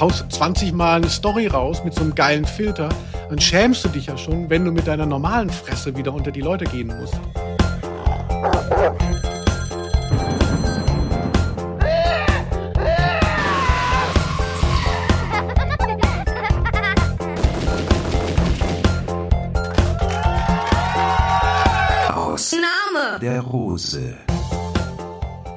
haust 20 Mal eine Story raus mit so einem geilen Filter, dann schämst du dich ja schon, wenn du mit deiner normalen Fresse wieder unter die Leute gehen musst. Name der Rose.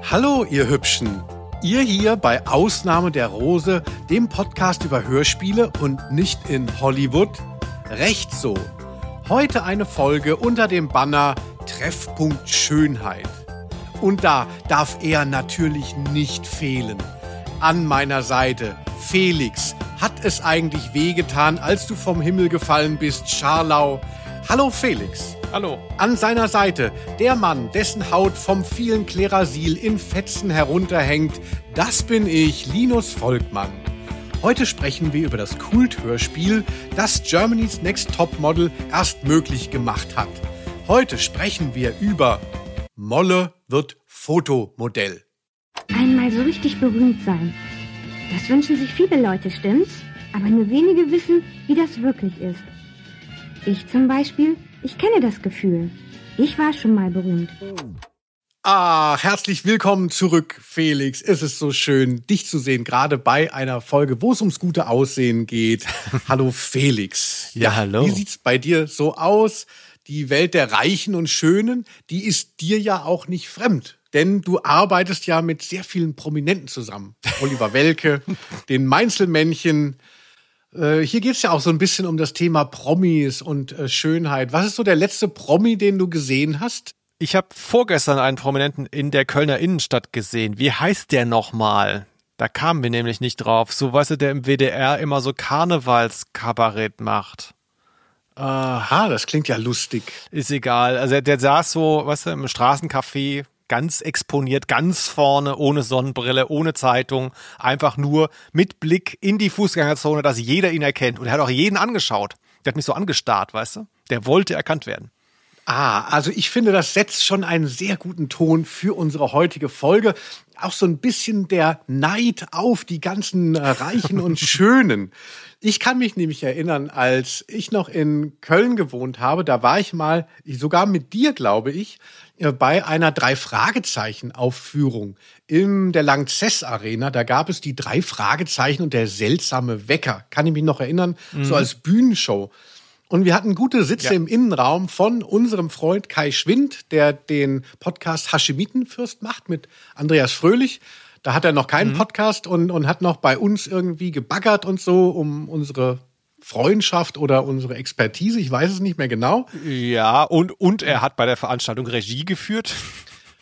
Hallo, ihr Hübschen. Ihr hier bei Ausnahme der Rose, dem Podcast über Hörspiele und nicht in Hollywood? Recht so. Heute eine Folge unter dem Banner Treffpunkt Schönheit. Und da darf er natürlich nicht fehlen. An meiner Seite, Felix. Hat es eigentlich wehgetan, als du vom Himmel gefallen bist, Scharlau? Hallo Felix. Hallo. An seiner Seite der Mann, dessen Haut vom vielen Klerasil in Fetzen herunterhängt. Das bin ich, Linus Volkmann. Heute sprechen wir über das Kulthörspiel, das Germany's Next Top Model erst möglich gemacht hat. Heute sprechen wir über Molle wird Fotomodell. Einmal so richtig berühmt sein. Das wünschen sich viele Leute, stimmt's? Aber nur wenige wissen, wie das wirklich ist. Ich zum Beispiel, ich kenne das Gefühl. Ich war schon mal berühmt. Ah, herzlich willkommen zurück, Felix. Es ist so schön, dich zu sehen, gerade bei einer Folge, wo es ums gute Aussehen geht. hallo, Felix. Ja, hallo. Wie sieht's bei dir so aus? Die Welt der Reichen und Schönen, die ist dir ja auch nicht fremd. Denn du arbeitest ja mit sehr vielen Prominenten zusammen. Oliver Welke, den Mainzelmännchen, äh, hier geht es ja auch so ein bisschen um das Thema Promis und äh, Schönheit. Was ist so der letzte Promi, den du gesehen hast? Ich habe vorgestern einen Prominenten in der Kölner Innenstadt gesehen. Wie heißt der nochmal? Da kamen wir nämlich nicht drauf. So, weißt du, der im WDR immer so Karnevalskabarett macht. Aha, das klingt ja lustig. Ist egal. Also der, der saß so, weißt du, im Straßencafé ganz exponiert, ganz vorne, ohne Sonnenbrille, ohne Zeitung, einfach nur mit Blick in die Fußgängerzone, dass jeder ihn erkennt. Und er hat auch jeden angeschaut. Der hat mich so angestarrt, weißt du? Der wollte erkannt werden. Ah, also ich finde, das setzt schon einen sehr guten Ton für unsere heutige Folge. Auch so ein bisschen der Neid auf die ganzen äh, Reichen und Schönen. Ich kann mich nämlich erinnern, als ich noch in Köln gewohnt habe, da war ich mal, sogar mit dir, glaube ich, äh, bei einer Drei-Fragezeichen-Aufführung in der Langzess Arena. Da gab es die drei Fragezeichen und der seltsame Wecker. Kann ich mich noch erinnern? Mhm. So als Bühnenshow. Und wir hatten gute Sitze ja. im Innenraum von unserem Freund Kai Schwind, der den Podcast Haschemitenfürst macht mit Andreas Fröhlich. Da hat er noch keinen mhm. Podcast und, und hat noch bei uns irgendwie gebaggert und so, um unsere Freundschaft oder unsere Expertise, ich weiß es nicht mehr genau. Ja, und, und er hat bei der Veranstaltung Regie geführt.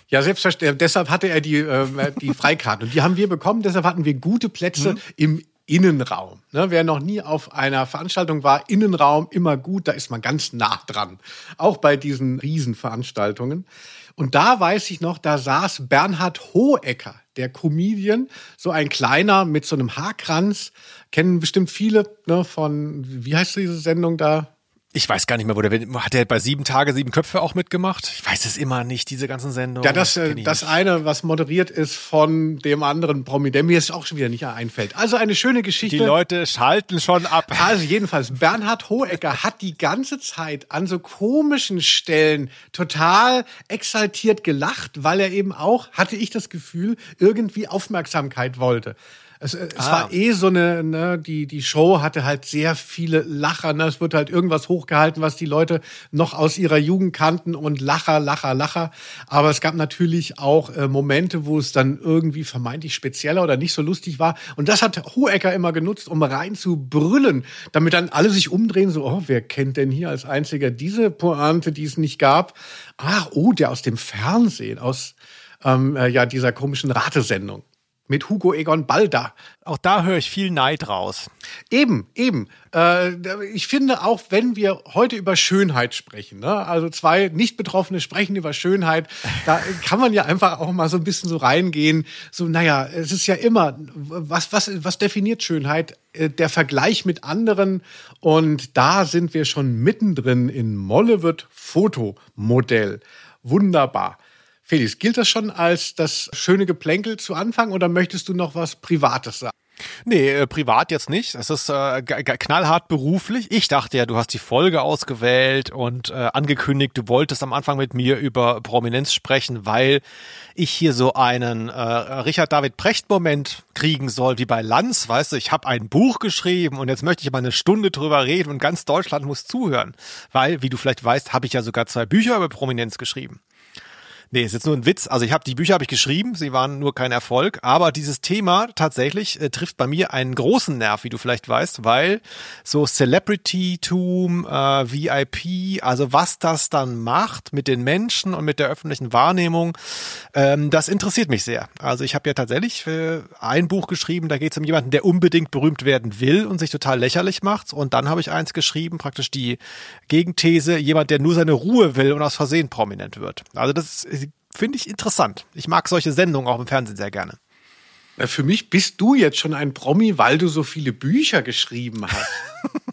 Ja, selbstverständlich. Deshalb hatte er die, äh, die Freikarten. Und die haben wir bekommen. Deshalb hatten wir gute Plätze mhm. im Innenraum. Ne, wer noch nie auf einer Veranstaltung war, Innenraum immer gut, da ist man ganz nah dran. Auch bei diesen Riesenveranstaltungen. Und da weiß ich noch, da saß Bernhard Hohecker, der Comedian, so ein kleiner mit so einem Haarkranz. Kennen bestimmt viele ne, von, wie heißt diese Sendung da? Ich weiß gar nicht mehr, wo der hat der bei sieben Tage sieben Köpfe auch mitgemacht. Ich weiß es immer nicht, diese ganzen Sendungen. Ja, das, das, das eine, was moderiert ist von dem anderen Promi, der mir jetzt auch schon wieder nicht einfällt. Also eine schöne Geschichte. Die Leute schalten schon ab. Also jedenfalls, Bernhard Hohecker hat die ganze Zeit an so komischen Stellen total exaltiert gelacht, weil er eben auch, hatte ich das Gefühl, irgendwie Aufmerksamkeit wollte. Es, es ah. war eh so eine, ne, die, die Show hatte halt sehr viele Lacher. Ne? Es wird halt irgendwas hochgehalten, was die Leute noch aus ihrer Jugend kannten und Lacher, Lacher, Lacher. Aber es gab natürlich auch äh, Momente, wo es dann irgendwie vermeintlich spezieller oder nicht so lustig war. Und das hat Hohecker immer genutzt, um rein zu brüllen, damit dann alle sich umdrehen, so, oh, wer kennt denn hier als einziger diese Pointe, die es nicht gab? Ach, oh, der aus dem Fernsehen, aus ähm, äh, ja dieser komischen Ratesendung mit Hugo Egon Balda. Auch da höre ich viel Neid raus. Eben, eben. Äh, ich finde auch, wenn wir heute über Schönheit sprechen, ne? also zwei Nicht-Betroffene sprechen über Schönheit, da kann man ja einfach auch mal so ein bisschen so reingehen. So, naja, es ist ja immer, was, was, was definiert Schönheit? Äh, der Vergleich mit anderen. Und da sind wir schon mittendrin in Molle Fotomodell. Wunderbar. Felix, gilt das schon als das schöne Geplänkel zu Anfang oder möchtest du noch was Privates sagen? Nee, äh, privat jetzt nicht. Es ist äh, knallhart beruflich. Ich dachte ja, du hast die Folge ausgewählt und äh, angekündigt, du wolltest am Anfang mit mir über Prominenz sprechen, weil ich hier so einen äh, Richard David Precht Moment kriegen soll, wie bei Lanz, weißt du, ich habe ein Buch geschrieben und jetzt möchte ich mal eine Stunde drüber reden und ganz Deutschland muss zuhören, weil, wie du vielleicht weißt, habe ich ja sogar zwei Bücher über Prominenz geschrieben. Nee, ist jetzt nur ein Witz. Also ich habe die Bücher habe ich geschrieben, sie waren nur kein Erfolg, aber dieses Thema tatsächlich äh, trifft bei mir einen großen Nerv, wie du vielleicht weißt, weil so Celebrity-Tum, äh, VIP, also was das dann macht mit den Menschen und mit der öffentlichen Wahrnehmung, ähm, das interessiert mich sehr. Also ich habe ja tatsächlich äh, ein Buch geschrieben, da geht es um jemanden, der unbedingt berühmt werden will und sich total lächerlich macht. Und dann habe ich eins geschrieben, praktisch die Gegenthese, jemand, der nur seine Ruhe will und aus Versehen prominent wird. Also das ist finde ich interessant. Ich mag solche Sendungen auch im Fernsehen sehr gerne. Für mich bist du jetzt schon ein Promi, weil du so viele Bücher geschrieben hast.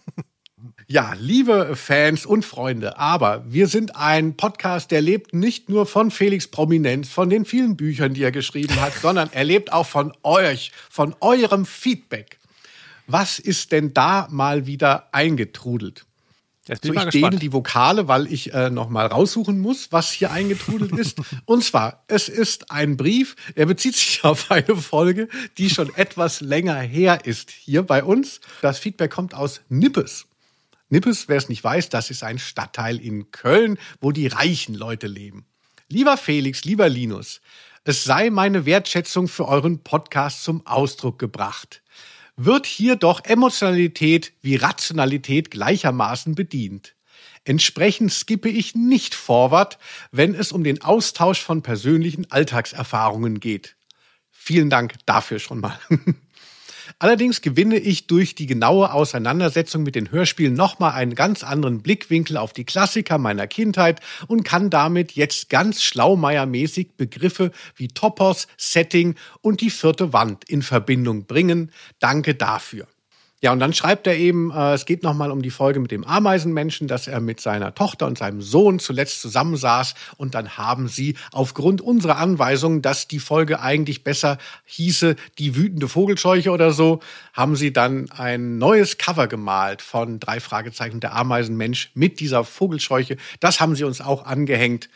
ja, liebe Fans und Freunde, aber wir sind ein Podcast, der lebt nicht nur von Felix Prominenz, von den vielen Büchern, die er geschrieben hat, sondern er lebt auch von euch, von eurem Feedback. Was ist denn da mal wieder eingetrudelt? Jetzt bin so, ich, ich dehne die Vokale, weil ich äh, noch mal raussuchen muss, was hier eingetrudelt ist. Und zwar, es ist ein Brief, er bezieht sich auf eine Folge, die schon etwas länger her ist hier bei uns. Das Feedback kommt aus Nippes. Nippes, wer es nicht weiß, das ist ein Stadtteil in Köln, wo die reichen Leute leben. Lieber Felix, lieber Linus, es sei meine Wertschätzung für euren Podcast zum Ausdruck gebracht wird hier doch Emotionalität wie Rationalität gleichermaßen bedient. Entsprechend skippe ich nicht forward, wenn es um den Austausch von persönlichen Alltagserfahrungen geht. Vielen Dank dafür schon mal. Allerdings gewinne ich durch die genaue Auseinandersetzung mit den Hörspielen nochmal einen ganz anderen Blickwinkel auf die Klassiker meiner Kindheit und kann damit jetzt ganz schlaumeiermäßig Begriffe wie Topos, Setting und die vierte Wand in Verbindung bringen. Danke dafür. Ja, und dann schreibt er eben, äh, es geht nochmal um die Folge mit dem Ameisenmenschen, dass er mit seiner Tochter und seinem Sohn zuletzt zusammensaß und dann haben sie aufgrund unserer Anweisung, dass die Folge eigentlich besser hieße, die wütende Vogelscheuche oder so, haben sie dann ein neues Cover gemalt von drei Fragezeichen der Ameisenmensch mit dieser Vogelscheuche. Das haben sie uns auch angehängt.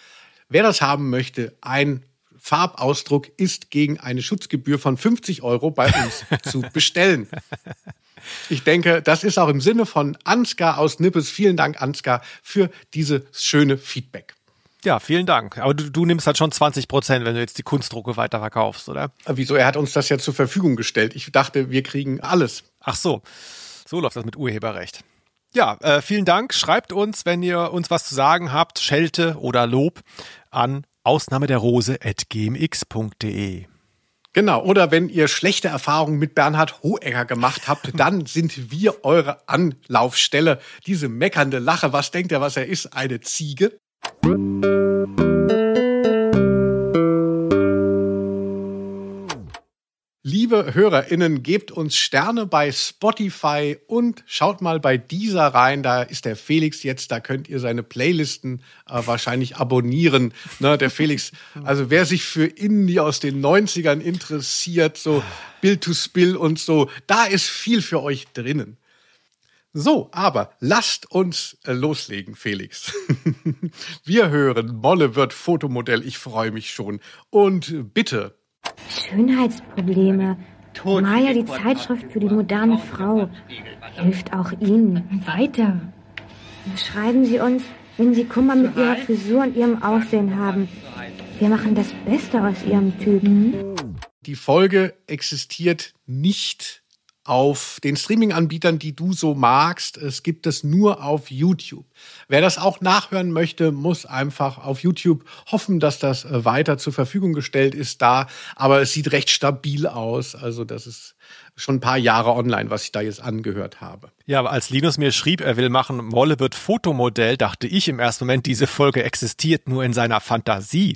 Wer das haben möchte, ein Farbausdruck ist gegen eine Schutzgebühr von 50 Euro bei uns zu bestellen. Ich denke, das ist auch im Sinne von Ansgar aus Nippes. Vielen Dank, Ansgar, für dieses schöne Feedback. Ja, vielen Dank. Aber du, du nimmst halt schon 20 Prozent, wenn du jetzt die Kunstdrucke weiterverkaufst, oder? Wieso? Er hat uns das ja zur Verfügung gestellt. Ich dachte, wir kriegen alles. Ach so. So läuft das mit Urheberrecht. Ja, äh, vielen Dank. Schreibt uns, wenn ihr uns was zu sagen habt, Schelte oder Lob an ausnahme der Rose at gmx.de. Genau, oder wenn ihr schlechte Erfahrungen mit Bernhard Hohecker gemacht habt, dann sind wir eure Anlaufstelle. Diese meckernde Lache, was denkt er, was er ist? Eine Ziege? Liebe HörerInnen, gebt uns Sterne bei Spotify und schaut mal bei dieser rein. Da ist der Felix jetzt, da könnt ihr seine Playlisten äh, wahrscheinlich abonnieren. Ne, der Felix, also wer sich für Indie aus den 90ern interessiert, so Bill to Spill und so, da ist viel für euch drinnen. So, aber lasst uns äh, loslegen, Felix. Wir hören, Molle wird Fotomodell, ich freue mich schon. Und bitte, Schönheitsprobleme. Maya, die Zeitschrift für die moderne Frau, hilft auch Ihnen. Weiter. Schreiben Sie uns, wenn Sie Kummer mit Ihrer Frisur und Ihrem Aussehen haben. Wir machen das Beste aus Ihrem Typen. Die Folge existiert nicht auf den Streaming-Anbietern, die du so magst. Es gibt es nur auf YouTube. Wer das auch nachhören möchte, muss einfach auf YouTube hoffen, dass das äh, weiter zur Verfügung gestellt ist da. Aber es sieht recht stabil aus. Also das ist schon ein paar Jahre online, was ich da jetzt angehört habe. Ja, aber als Linus mir schrieb, er will machen, Molle wird Fotomodell, dachte ich im ersten Moment, diese Folge existiert nur in seiner Fantasie.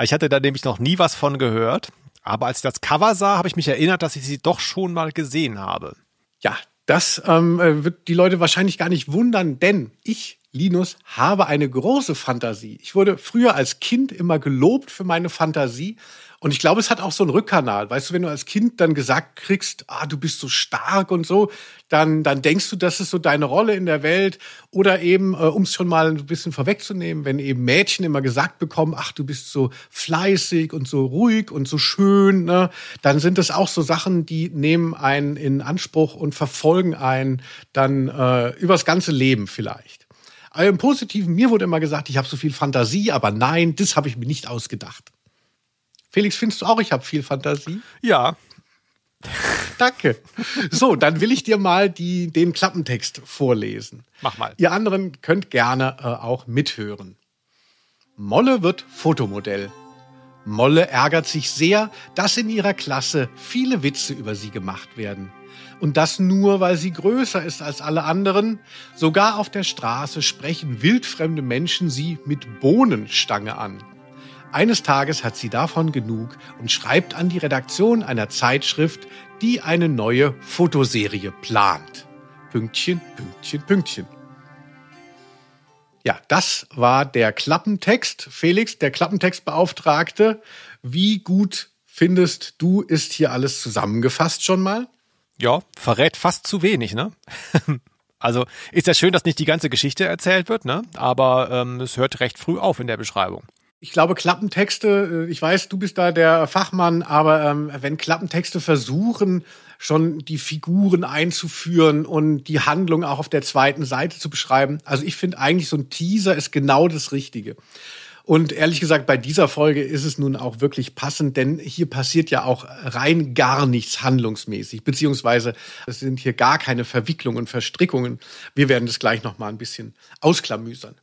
Ich hatte da nämlich noch nie was von gehört. Aber als ich das Cover sah, habe ich mich erinnert, dass ich sie doch schon mal gesehen habe. Ja, das ähm, äh, wird die Leute wahrscheinlich gar nicht wundern, denn ich, Linus, habe eine große Fantasie. Ich wurde früher als Kind immer gelobt für meine Fantasie Und ich glaube, es hat auch so einen Rückkanal. Weißt du, wenn du als Kind dann gesagt kriegst, ah, du bist so stark und so, dann, dann denkst du, das ist so deine Rolle in der Welt. Oder eben, äh, um es schon mal ein bisschen vorwegzunehmen, wenn eben Mädchen immer gesagt bekommen, ach, du bist so fleißig und so ruhig und so schön, ne, dann sind das auch so Sachen, die nehmen einen in Anspruch und verfolgen einen dann äh, übers ganze Leben vielleicht. Aber im Positiven, mir wurde immer gesagt, ich habe so viel Fantasie, aber nein, das habe ich mir nicht ausgedacht. Felix, findest du auch, ich habe viel Fantasie? Ja. Danke. So, dann will ich dir mal die, den Klappentext vorlesen. Mach mal. Ihr anderen könnt gerne äh, auch mithören. Molle wird Fotomodell. Molle ärgert sich sehr, dass in ihrer Klasse viele Witze über sie gemacht werden. Und das nur, weil sie größer ist als alle anderen. Sogar auf der Straße sprechen wildfremde Menschen sie mit Bohnenstange an. Eines Tages hat sie davon genug und schreibt an die Redaktion einer Zeitschrift, die eine neue Fotoserie plant. Pünktchen, Pünktchen, Pünktchen. Ja, das war der Klappentext. Felix, der Klappentextbeauftragte. Wie gut findest du, ist hier alles zusammengefasst schon mal? Ja, verrät fast zu wenig, ne? also ist ja schön, dass nicht die ganze Geschichte erzählt wird, ne? Aber ähm, es hört recht früh auf in der Beschreibung. Ich glaube, Klappentexte, äh, ich weiß, du bist da der Fachmann, aber ähm, wenn Klappentexte versuchen, schon die Figuren einzuführen und die Handlung auch auf der zweiten Seite zu beschreiben, also ich finde eigentlich so ein Teaser ist genau das Richtige. Und ehrlich gesagt, bei dieser Folge ist es nun auch wirklich passend, denn hier passiert ja auch rein gar nichts handlungsmäßig, beziehungsweise es sind hier gar keine Verwicklungen Verstrickungen. Wir werden das gleich noch mal ein bisschen ausklamüsern.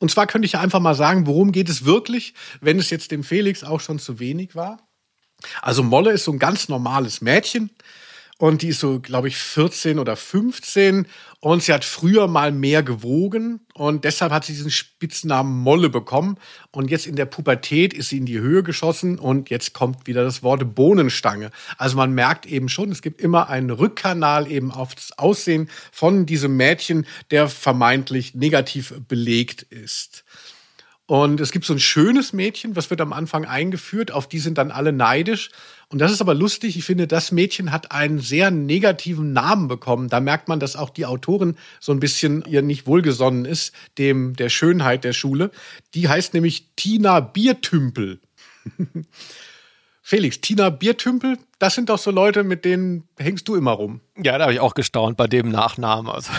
Und zwar könnte ich einfach mal sagen, worum geht es wirklich, wenn es jetzt dem Felix auch schon zu wenig war. Also Molle ist so ein ganz normales Mädchen, und die ist so, glaube ich, 14 oder 15 und sie hat früher mal mehr gewogen und deshalb hat sie diesen Spitznamen Molle bekommen und jetzt in der Pubertät ist sie in die Höhe geschossen und jetzt kommt wieder das Wort Bohnenstange. Also man merkt eben schon, es gibt immer einen Rückkanal eben auf das Aussehen von diesem Mädchen, der vermeintlich negativ belegt ist. Und es gibt so ein schönes Mädchen, was wird am Anfang eingeführt, auf die sind dann alle neidisch. Und das ist aber lustig. Ich finde, das Mädchen hat einen sehr negativen Namen bekommen. Da merkt man, dass auch die Autorin so ein bisschen ihr nicht wohlgesonnen ist, dem der Schönheit der Schule. Die heißt nämlich Tina Biertümpel. Felix, Tina Biertümpel, das sind doch so Leute, mit denen hängst du immer rum. Ja, da habe ich auch gestaunt bei dem Nachnamen. Also.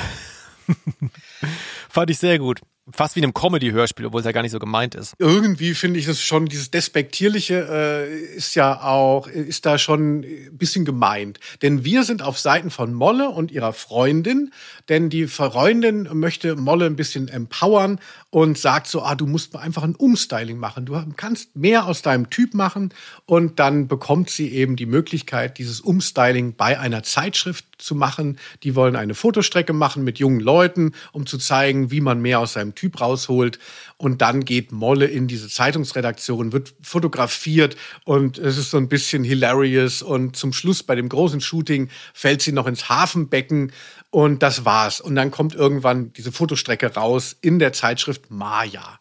Fand ich sehr gut fast wie in einem Comedy-Hörspiel, obwohl es ja gar nicht so gemeint ist. Irgendwie finde ich es schon, dieses Despektierliche äh, ist ja auch, ist da schon ein bisschen gemeint. Denn wir sind auf Seiten von Molle und ihrer Freundin, denn die Freundin möchte Molle ein bisschen empowern und sagt so, ah, du musst einfach ein Umstyling machen. Du kannst mehr aus deinem Typ machen und dann bekommt sie eben die Möglichkeit, dieses Umstyling bei einer Zeitschrift zu machen. Die wollen eine Fotostrecke machen mit jungen Leuten, um zu zeigen, wie man mehr aus seinem Typ rausholt. Und dann geht Molle in diese Zeitungsredaktion, wird fotografiert und es ist so ein bisschen hilarious. Und zum Schluss bei dem großen Shooting fällt sie noch ins Hafenbecken und das war's. Und dann kommt irgendwann diese Fotostrecke raus in der Zeitschrift Maya.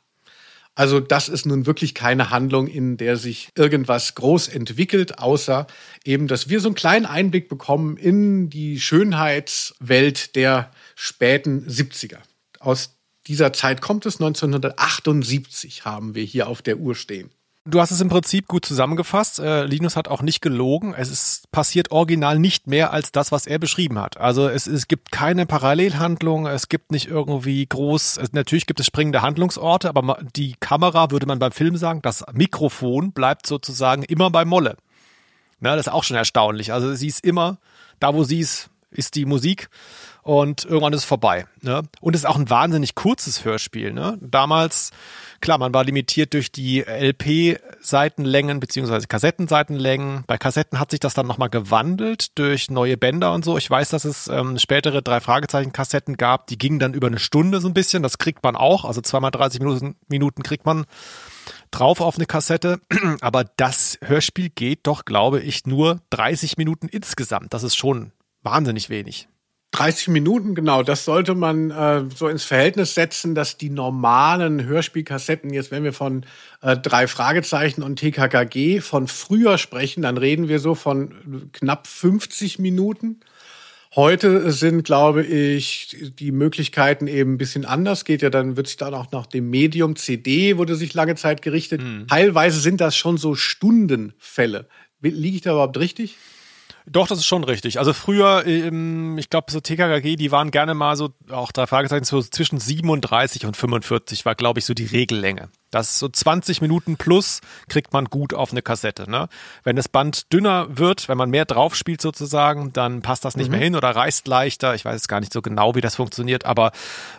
Also das ist nun wirklich keine Handlung, in der sich irgendwas groß entwickelt, außer eben, dass wir so einen kleinen Einblick bekommen in die Schönheitswelt der späten 70er. Aus dieser Zeit kommt es, 1978 haben wir hier auf der Uhr stehen. Du hast es im Prinzip gut zusammengefasst. Äh, Linus hat auch nicht gelogen. Es ist passiert original nicht mehr als das, was er beschrieben hat. Also es, es gibt keine Parallelhandlung, es gibt nicht irgendwie groß, es, natürlich gibt es springende Handlungsorte, aber die Kamera, würde man beim Film sagen, das Mikrofon bleibt sozusagen immer bei Molle. Na, das ist auch schon erstaunlich. Also sie ist immer, da wo sie ist, ist die Musik und irgendwann ist es vorbei. Ne? Und es ist auch ein wahnsinnig kurzes Hörspiel. Ne? Damals, klar, man war limitiert durch die LP-Seitenlängen beziehungsweise Kassettenseitenlängen. Bei Kassetten hat sich das dann nochmal gewandelt durch neue Bänder und so. Ich weiß, dass es ähm, spätere drei Fragezeichen-Kassetten gab, die gingen dann über eine Stunde so ein bisschen. Das kriegt man auch. Also zweimal 30 Minuten, Minuten kriegt man drauf auf eine Kassette. Aber das Hörspiel geht doch, glaube ich, nur 30 Minuten insgesamt. Das ist schon wahnsinnig wenig. 30 Minuten, genau. Das sollte man äh, so ins Verhältnis setzen, dass die normalen Hörspielkassetten, jetzt wenn wir von äh, drei Fragezeichen und TKKG von früher sprechen, dann reden wir so von knapp 50 Minuten. Heute sind, glaube ich, die Möglichkeiten eben ein bisschen anders. Geht ja dann, wird sich dann auch nach dem Medium CD, wurde sich lange Zeit gerichtet. Mhm. Teilweise sind das schon so Stundenfälle. Liege ich da überhaupt richtig? Doch, das ist schon richtig. Also früher, ähm, ich glaube, so TKKG, die waren gerne mal so, auch drei Fragezeichen, so zwischen 37 und 45 war, glaube ich, so die Regellänge. Das so 20 Minuten plus kriegt man gut auf eine Kassette. Ne? Wenn das Band dünner wird, wenn man mehr drauf spielt sozusagen, dann passt das nicht mhm. mehr hin oder reißt leichter. Ich weiß jetzt gar nicht so genau, wie das funktioniert, aber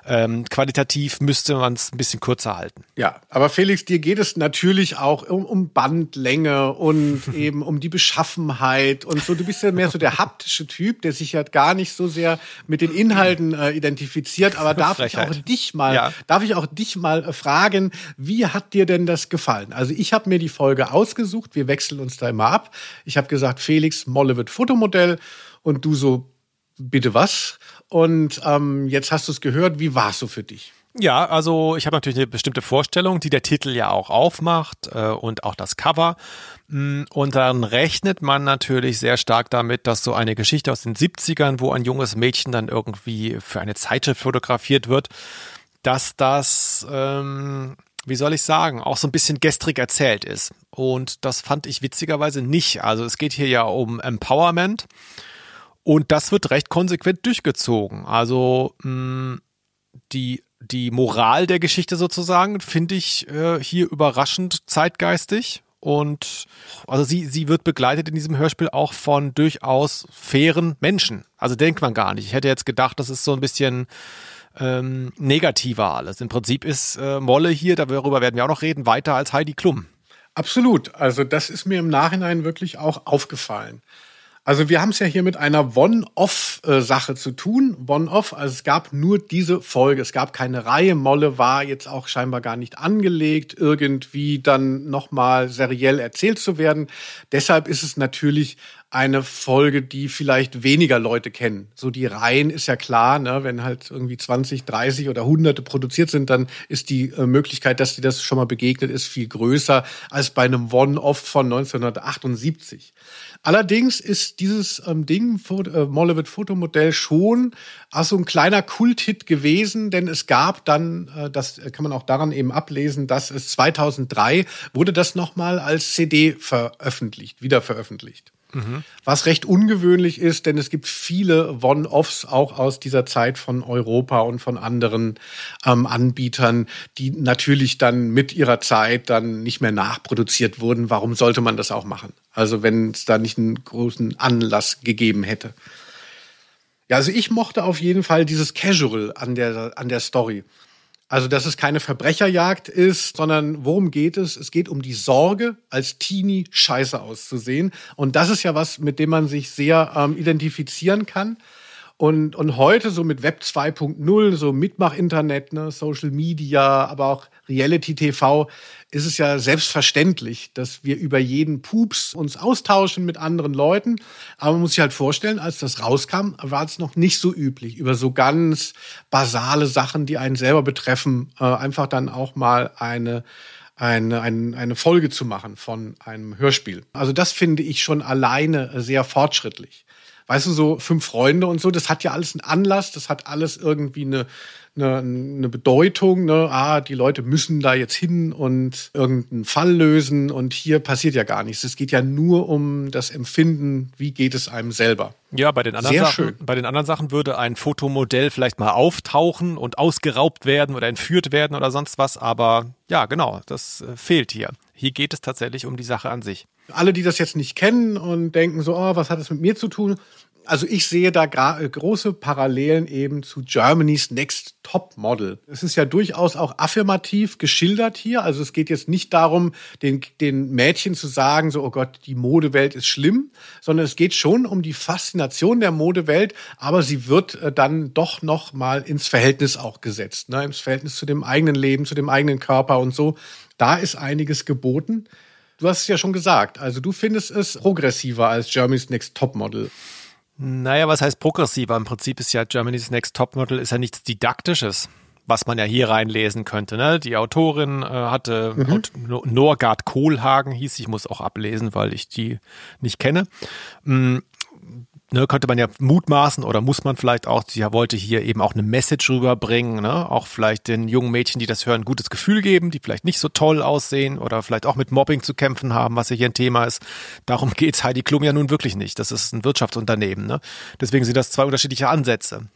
ähm, qualitativ müsste man es ein bisschen kürzer halten. Ja, aber Felix, dir geht es natürlich auch um, um Bandlänge und eben um die Beschaffenheit und so. Du bist ja mehr so der haptische Typ, der sich ja gar nicht so sehr mit den Inhalten äh, identifiziert. Aber darf Frechheit. ich auch dich mal, ja. darf ich auch dich mal äh, fragen, wie wie hat dir denn das gefallen? Also ich habe mir die Folge ausgesucht, wir wechseln uns da immer ab. Ich habe gesagt, Felix, Molle wird Fotomodell und du so, bitte was? Und ähm, jetzt hast du es gehört, wie war es so für dich? Ja, also ich habe natürlich eine bestimmte Vorstellung, die der Titel ja auch aufmacht äh, und auch das Cover. Mm, und dann rechnet man natürlich sehr stark damit, dass so eine Geschichte aus den 70ern, wo ein junges Mädchen dann irgendwie für eine Zeitschrift fotografiert wird, dass das ähm, wie soll ich sagen, auch so ein bisschen gestrig erzählt ist. Und das fand ich witzigerweise nicht. Also es geht hier ja um Empowerment und das wird recht konsequent durchgezogen. Also mh, mm, die, die Moral der Geschichte sozusagen finde ich äh, hier überraschend zeitgeistig. Und also sie, sie wird begleitet in diesem Hörspiel auch von durchaus fairen Menschen. Also denkt man gar nicht. Ich hätte jetzt gedacht, das ist so ein bisschen ähm, negativer alles. Im Prinzip ist äh, Molle hier, darüber werden wir auch noch reden, weiter als Heidi Klum. Absolut. Also das ist mir im Nachhinein wirklich auch aufgefallen. Also wir haben es ja hier mit einer One-Off-Sache zu tun. One-Off, also es gab nur diese Folge, es gab keine Reihe. Molle war jetzt auch scheinbar gar nicht angelegt, irgendwie dann nochmal seriell erzählt zu werden. Deshalb ist es natürlich eine Folge, die vielleicht weniger Leute kennen. So die Reihen ist ja klar, ne? wenn halt irgendwie 20, 30 oder Hunderte produziert sind, dann ist die äh, Möglichkeit, dass dir das schon mal begegnet ist, viel größer als bei einem One-Off von 1978. Allerdings ist dieses ähm, Ding, äh, Mollewit Fotomodell, schon auch so ein kleiner Kulthit gewesen, denn es gab dann, äh, das kann man auch daran eben ablesen, dass es 2003 wurde das nochmal als CD veröffentlicht, wieder veröffentlicht. Was recht ungewöhnlich ist, denn es gibt viele One-Offs auch aus dieser Zeit von Europa und von anderen ähm, Anbietern, die natürlich dann mit ihrer Zeit dann nicht mehr nachproduziert wurden. Warum sollte man das auch machen? Also wenn es da nicht einen großen Anlass gegeben hätte. Ja, also ich mochte auf jeden Fall dieses Casual an der, an der Story. Also, dass es keine Verbrecherjagd ist, sondern worum geht es? Es geht um die Sorge, als Teenie scheiße auszusehen. Und das ist ja was, mit dem man sich sehr ähm, identifizieren kann. Und, und heute so mit Web 2.0, so Mitmach-Internet, ne, Social Media, aber auch Reality TV, ist es ja selbstverständlich, dass wir über jeden Pups uns austauschen mit anderen Leuten. Aber man muss sich halt vorstellen, als das rauskam, war es noch nicht so üblich, über so ganz basale Sachen, die einen selber betreffen, äh, einfach dann auch mal eine eine, eine, eine Folge zu machen von einem Hörspiel. Also das finde ich schon alleine sehr fortschrittlich. Weißt du, so fünf Freunde und so, das hat ja alles einen Anlass, das hat alles irgendwie eine, eine, eine Bedeutung. Ne? Ah, die Leute müssen da jetzt hin und irgendeinen Fall lösen und hier passiert ja gar nichts. Es geht ja nur um das Empfinden, wie geht es einem selber. Ja, bei den anderen Sehr Sachen, schön. bei den anderen Sachen würde ein Fotomodell vielleicht mal auftauchen und ausgeraubt werden oder entführt werden oder sonst was, aber ja, genau, das äh, fehlt hier. Hier geht es tatsächlich um die Sache an sich. Alle, die das jetzt nicht kennen und denken so, oh, was hat das mit mir zu tun? Also ich sehe da äh, große Parallelen eben zu Germany's Next Top Model. Es ist ja durchaus auch affirmativ geschildert hier. Also es geht jetzt nicht darum, den, den Mädchen zu sagen, so, oh Gott, die Modewelt ist schlimm, sondern es geht schon um die Faszination der Modewelt, aber sie wird äh, dann doch noch mal ins Verhältnis auch gesetzt, ne? ins Verhältnis zu dem eigenen Leben, zu dem eigenen Körper und so. Da ist einiges geboten. Du hast es ja schon gesagt, also du findest es progressiver als Germany's Next Top Model. Naja, was heißt progressiver? Im Prinzip ist ja Germany's Next Topmodel ist ja nichts Didaktisches, was man ja hier reinlesen könnte. Ne? Die Autorin äh, hatte mhm. Norgard Kohlhagen hieß, ich muss auch ablesen, weil ich die nicht kenne. Ne, könnte man ja mutmaßen oder muss man vielleicht auch, sie wollte hier eben auch eine Message rüberbringen, ne? auch vielleicht den jungen Mädchen, die das hören, ein gutes Gefühl geben, die vielleicht nicht so toll aussehen oder vielleicht auch mit Mobbing zu kämpfen haben, was ja hier ein Thema ist. Darum geht's Heidi Klum ja nun wirklich nicht. Das ist ein Wirtschaftsunternehmen. Ne? Deswegen sind das zwei unterschiedliche Ansätze.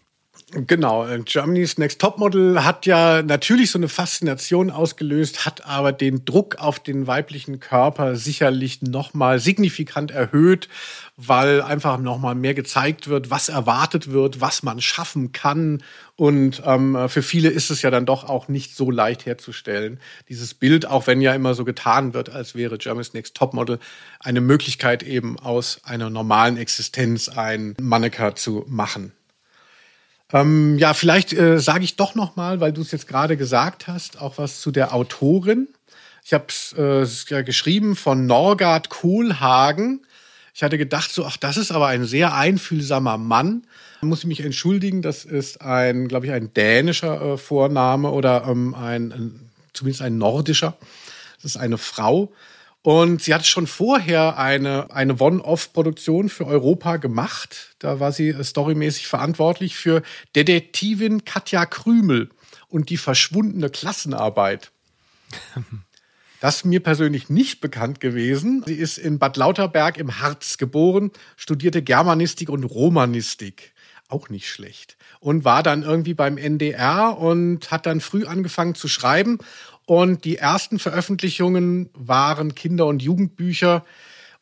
Genau, äh, Germany's Next Topmodel hat ja natürlich so eine Faszination ausgelöst, hat aber den Druck auf den weiblichen Körper sicherlich nochmal signifikant erhöht, weil einfach nochmal mehr gezeigt wird, was erwartet wird, was man schaffen kann. Und ähm, für viele ist es ja dann doch auch nicht so leicht herzustellen. Dieses Bild, auch wenn ja immer so getan wird, als wäre Germany's Next Topmodel eine Möglichkeit eben aus einer normalen Existenz ein Mannequin zu machen. Ähm, ja, vielleicht äh, sage ich doch noch mal, weil du es jetzt gerade gesagt hast, auch was zu der Autorin. Ich habe es äh, geschrieben von Norgard Kohlhagen. Ich hatte gedacht, so, ach, das ist aber ein sehr einfühlsamer Mann. Da muss ich mich entschuldigen, das ist ein, glaube ich, ein dänischer äh, Vorname oder ähm, ein, ein, zumindest ein nordischer. Das ist eine Frau. Und sie hat schon vorher eine, eine One-Off-Produktion für Europa gemacht. Da war sie storymäßig verantwortlich für Detektivin Katja Krümel und die verschwundene Klassenarbeit. Das ist mir persönlich nicht bekannt gewesen. Sie ist in Bad Lauterberg im Harz geboren, studierte Germanistik und Romanistik. Auch nicht schlecht. Und war dann irgendwie beim NDR und hat dann früh angefangen zu schreiben und die ersten Veröffentlichungen waren Kinder- und Jugendbücher.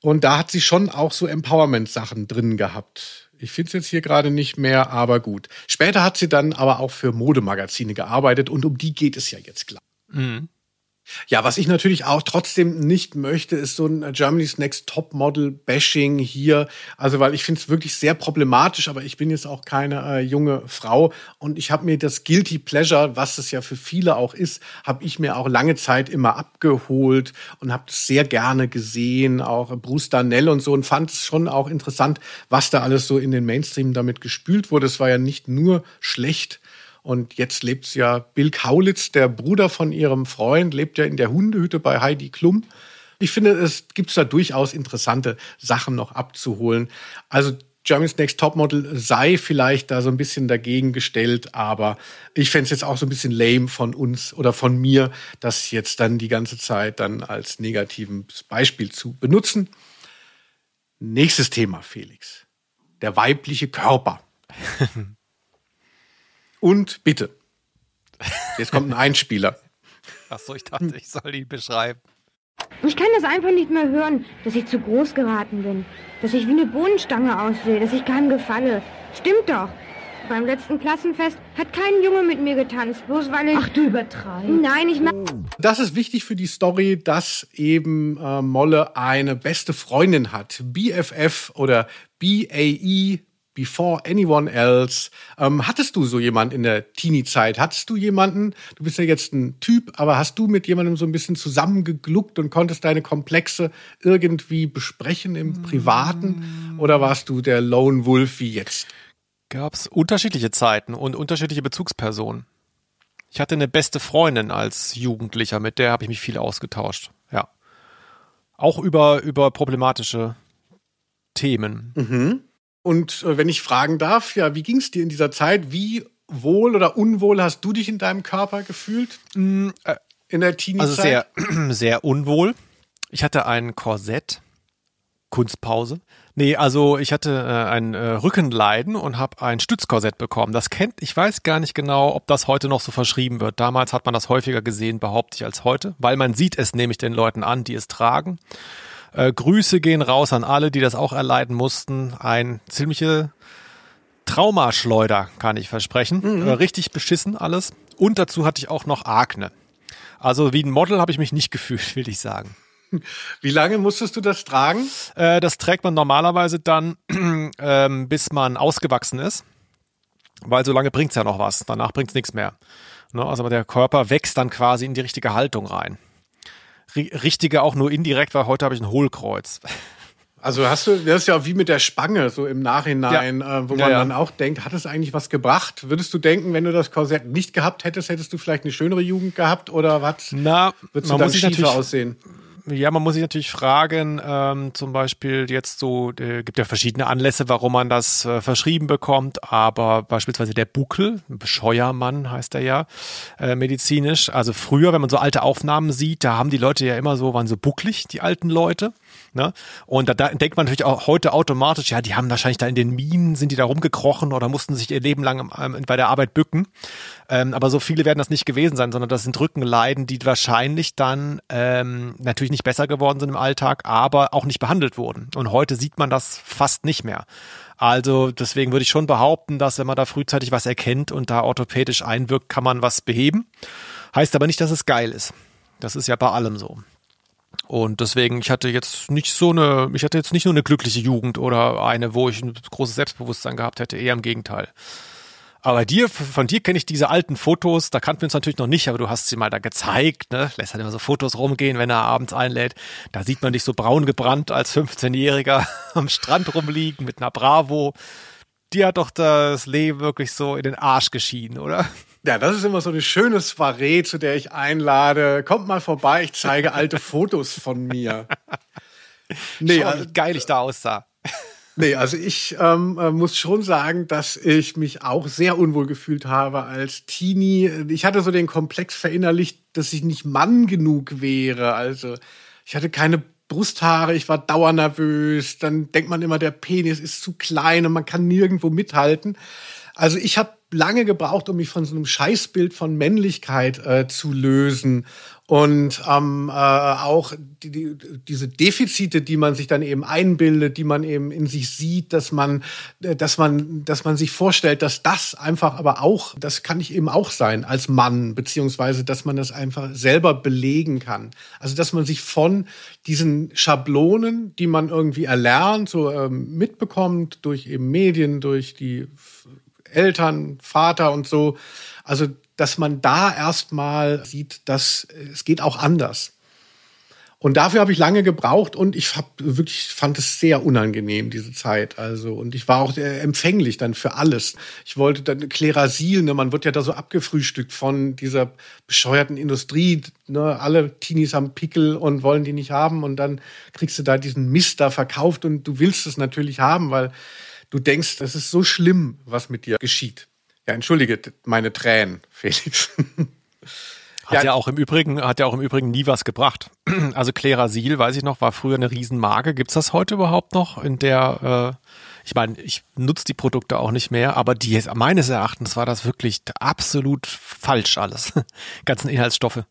Und da hat sie schon auch so Empowerment-Sachen drin gehabt. Ich finde es jetzt hier gerade nicht mehr, aber gut. Später hat sie dann aber auch für Modemagazine gearbeitet und um die geht es ja jetzt klar. Mhm. Ja, was ich natürlich auch trotzdem nicht möchte, ist so ein Germany's Next Top Model Bashing hier. Also, weil ich finde es wirklich sehr problematisch, aber ich bin jetzt auch keine äh, junge Frau und ich habe mir das Guilty Pleasure, was es ja für viele auch ist, habe ich mir auch lange Zeit immer abgeholt und habe es sehr gerne gesehen, auch Bruce Darnell und so und fand es schon auch interessant, was da alles so in den Mainstream damit gespült wurde. Es war ja nicht nur schlecht, und jetzt lebt ja Bill Kaulitz, der Bruder von ihrem Freund, lebt ja in der Hundehütte bei Heidi Klum. Ich finde, es gibt da durchaus interessante Sachen noch abzuholen. Also Germany's Next Topmodel sei vielleicht da so ein bisschen dagegen gestellt, aber ich fände es jetzt auch so ein bisschen lame von uns oder von mir, das jetzt dann die ganze Zeit dann als negatives Beispiel zu benutzen. Nächstes Thema, Felix. Der weibliche Körper. Und bitte. Jetzt kommt ein Einspieler. Achso, ich dachte, ich soll ihn beschreiben. Ich kann das einfach nicht mehr hören, dass ich zu groß geraten bin. Dass ich wie eine Bohnenstange aussehe, dass ich keinem gefalle. Stimmt doch. Beim letzten Klassenfest hat kein Junge mit mir getanzt, bloß weil ich. Ach, du übertreibst. Nein, ich mag. Das ist wichtig für die Story, dass eben äh, Molle eine beste Freundin hat. BFF oder BAE, Before Anyone Else. Ähm, hattest du so jemanden in der Teenie-Zeit? Hattest du jemanden, du bist ja jetzt ein Typ, aber hast du mit jemandem so ein bisschen zusammengegluckt und konntest deine Komplexe irgendwie besprechen im Privaten? Oder warst du der Lone Wolf wie jetzt? Gab es unterschiedliche Zeiten und unterschiedliche Bezugspersonen. Ich hatte eine beste Freundin als Jugendlicher, mit der habe ich mich viel ausgetauscht. Ja. Auch über, über problematische Themen. Mhm. Und äh, wenn ich fragen darf, ja, wie ging es dir in dieser Zeit? Wie wohl oder unwohl hast du dich in deinem Körper gefühlt? Mm, äh, in der Teenie-Zeit? Also sehr, sehr unwohl. Ich hatte ein Korsett. Kunstpause. Nee, also ich hatte äh, ein äh, Rückenleiden und habe ein Stützkorsett bekommen. Das kennt, ich weiß gar nicht genau, ob das heute noch so verschrieben wird. Damals hat man das häufiger gesehen, behaupte ich, als heute, weil man sieht es nämlich den Leuten an, die es tragen. Äh, Grüße gehen raus an alle, die das auch erleiden mussten. Ein ziemliche Traumaschleuder, kann ich versprechen. Mhm. Äh, richtig beschissen alles. Und dazu hatte ich auch noch Akne. Also wie ein Model habe ich mich nicht gefühlt, will ich sagen. Wie lange musstest du das tragen? Äh, das trägt man normalerweise dann, ähm, bis man ausgewachsen ist. Weil so lange bringt's ja noch was. Danach bringt's nichts mehr. Ne? Also der Körper wächst dann quasi in die richtige Haltung rein richtige auch nur indirekt, weil heute habe ich ein Hohlkreuz. Also hast du, das ist ja wie mit der Spange, so im Nachhinein, ja. äh, wo man ja, ja. dann auch denkt, hat es eigentlich was gebracht? Würdest du denken, wenn du das Korsett nicht gehabt hättest, hättest du vielleicht eine schönere Jugend gehabt oder was? Na, würdest du dann schiefer aussehen? Ja, man muss sich natürlich fragen, ähm, zum Beispiel jetzt so, äh, gibt ja verschiedene Anlässe, warum man das äh, verschrieben bekommt, aber beispielsweise der Buckel, Bescheuermann heißt er ja, äh, medizinisch. Also früher, wenn man so alte Aufnahmen sieht, da haben die Leute ja immer so, waren so bucklig, die alten Leute. Ne? Und da, da denkt man natürlich auch heute automatisch, ja, die haben wahrscheinlich da in den Minen, sind die da rumgekrochen oder mussten sich ihr Leben lang ähm, bei der Arbeit bücken. Ähm, aber so viele werden das nicht gewesen sein, sondern das sind Rückenleiden, die wahrscheinlich dann ähm, natürlich nicht besser geworden sind im Alltag, aber auch nicht behandelt wurden. Und heute sieht man das fast nicht mehr. Also deswegen würde ich schon behaupten, dass wenn man da frühzeitig was erkennt und da orthopädisch einwirkt, kann man was beheben. Heißt aber nicht, dass es geil ist. Das ist ja bei allem so. Und deswegen, ich hatte jetzt nicht so eine, ich hatte jetzt nicht nur eine glückliche Jugend oder eine, wo ich ein großes Selbstbewusstsein gehabt hätte, eher im Gegenteil. Aber dir, von dir kenne ich diese alten Fotos, da kannten wir uns natürlich noch nicht, aber du hast sie mal da gezeigt, ne? Lässt halt immer so Fotos rumgehen, wenn er abends einlädt. Da sieht man dich so braun gebrannt als 15-Jähriger am Strand rumliegen mit einer Bravo. Dir hat doch das Leben wirklich so in den Arsch geschieden, oder? Ja, das ist immer so eine schöne Soiree, zu der ich einlade. Kommt mal vorbei, ich zeige alte Fotos von mir. Nee, Schau, wie also geil ich da aussah. Nee, also ich ähm, äh, muss schon sagen, dass ich mich auch sehr unwohl gefühlt habe als Teenie. Ich hatte so den Komplex verinnerlicht, dass ich nicht Mann genug wäre. Also ich hatte keine Brusthaare, ich war dauernervös. Dann denkt man immer, der Penis ist zu klein und man kann nirgendwo mithalten. Also ich habe lange gebraucht, um mich von so einem Scheißbild von Männlichkeit äh, zu lösen und ähm, äh, auch die, die, diese Defizite, die man sich dann eben einbildet, die man eben in sich sieht, dass man, äh, dass man, dass man sich vorstellt, dass das einfach aber auch, das kann ich eben auch sein als Mann, beziehungsweise dass man das einfach selber belegen kann. Also dass man sich von diesen Schablonen, die man irgendwie erlernt, so ähm, mitbekommt durch eben Medien, durch die Eltern, Vater und so. Also, dass man da erstmal sieht, dass es geht auch anders. Und dafür habe ich lange gebraucht und ich hab wirklich fand es sehr unangenehm diese Zeit. Also und ich war auch empfänglich dann für alles. Ich wollte dann Klerasil, ne, man wird ja da so abgefrühstückt von dieser bescheuerten Industrie. Ne, alle Teenies haben Pickel und wollen die nicht haben und dann kriegst du da diesen Mist da verkauft und du willst es natürlich haben, weil du denkst, das ist so schlimm, was mit dir geschieht. Ja, entschuldige meine Tränen, Felix. Hat ja, ja, auch im Übrigen, hat ja auch im Übrigen nie was gebracht. Also Klerasil, weiß ich noch, war früher eine Riesenmarke. Gibt's das heute überhaupt noch? In der, äh, ich meine, ich nutze die Produkte auch nicht mehr, aber die meines Erachtens war das wirklich absolut falsch alles. Ganzen Inhaltsstoffe.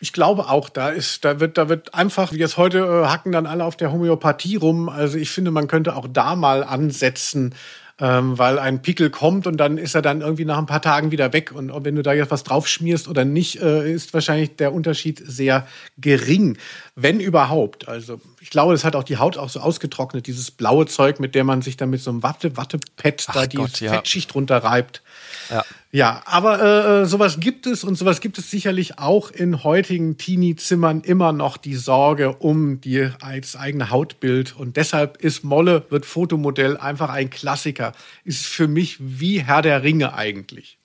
Ich glaube auch, da ist, da wird, da wird einfach, wie jetzt heute äh, hacken dann alle auf der Homöopathie rum. Also ich finde, man könnte auch da mal ansetzen, ähm, weil ein Pickel kommt und dann ist er dann irgendwie nach ein paar Tagen wieder weg. Und wenn du da jetzt was drauf schmierst oder nicht, äh, ist wahrscheinlich der Unterschied sehr gering, wenn überhaupt. Also ich glaube, das hat auch die Haut auch so ausgetrocknet, dieses blaue Zeug, mit der man sich dann mit so einem Watte, Wattepad da die Gott, ja. Fettschicht runterreibt. Ja. Ja, aber äh, äh, sowas gibt es und sowas gibt es sicherlich auch in heutigen Teenie-Zimmern immer noch die Sorge um die, das eigene Hautbild. Und deshalb ist Molle, wird Fotomodell einfach ein Klassiker. Ist für mich wie Herr der Ringe eigentlich.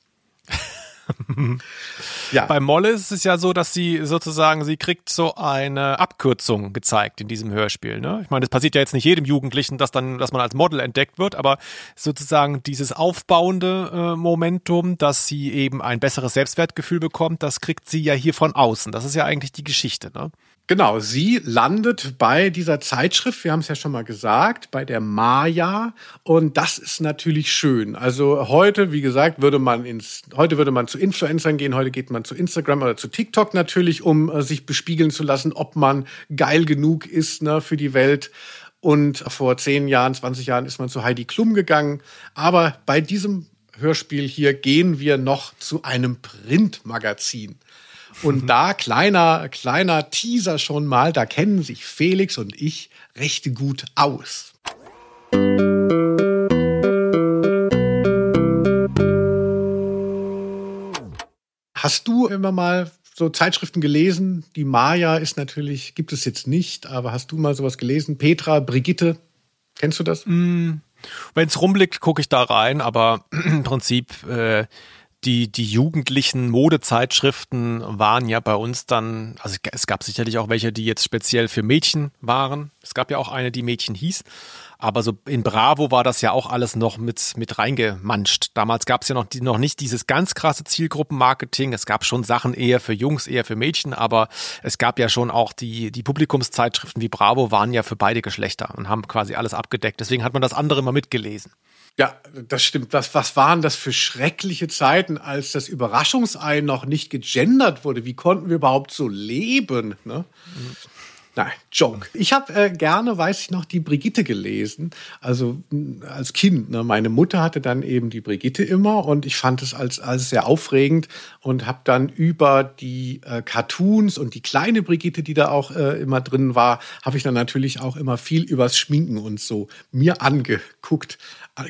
ja. Bei Molle ist es ja so, dass sie sozusagen, sie kriegt so eine Abkürzung gezeigt in diesem Hörspiel. Ne? Ich meine, das passiert ja jetzt nicht jedem Jugendlichen, dass dann, dass man als Model entdeckt wird, aber sozusagen dieses aufbauende äh, Momentum, dass sie eben ein besseres Selbstwertgefühl bekommt, das kriegt sie ja hier von außen. Das ist ja eigentlich die Geschichte. Ne? Genau, sie landet bei dieser Zeitschrift, wir haben es ja schon mal gesagt, bei der Maya und das ist natürlich schön. Also heute, wie gesagt, würde man ins heute würde man zu Influencern gehen, heute geht man zu Instagram oder zu TikTok natürlich, um äh, sich bespiegeln zu lassen, ob man geil genug ist ne, für die Welt. Und vor zehn Jahren, 20 Jahren ist man zu Heidi Klum gegangen. Aber bei diesem Hörspiel hier gehen wir noch zu einem Printmagazin. Und da kleiner, kleiner Teaser schon mal, da kennen sich Felix und ich recht gut aus. Hast du immer mal so Zeitschriften gelesen? Die Maya ist natürlich, gibt es jetzt nicht, aber hast du mal sowas gelesen? Petra, Brigitte? Kennst du das? Mm, Wenn es rumliegt, gucke ich da rein, aber im Prinzip äh, die, die jugendlichen Modezeitschriften waren ja bei uns dann, also es gab sicherlich auch welche, die jetzt speziell für Mädchen waren. Es gab ja auch eine, die Mädchen hieß. Aber so in Bravo war das ja auch alles noch mit, mit reingemanscht. Damals gab es ja noch, die, noch nicht dieses ganz krasse Zielgruppenmarketing. Es gab schon Sachen eher für Jungs, eher für Mädchen, aber es gab ja schon auch die, die Publikumszeitschriften wie Bravo waren ja für beide Geschlechter und haben quasi alles abgedeckt. Deswegen hat man das andere immer mitgelesen. Ja, das stimmt. Was, was waren das für schreckliche Zeiten, als das Überraschungsei noch nicht gegendert wurde? Wie konnten wir überhaupt so leben? Ne? Mhm. Nein, Joke. Ich habe äh, gerne, weiß ich noch, die Brigitte gelesen. Also als Kind. Ne? Meine Mutter hatte dann eben die Brigitte immer und ich fand es als, als sehr aufregend und habe dann über die äh, Cartoons und die kleine Brigitte, die da auch äh, immer drin war, habe ich dann natürlich auch immer viel übers Schminken und so mir angeguckt.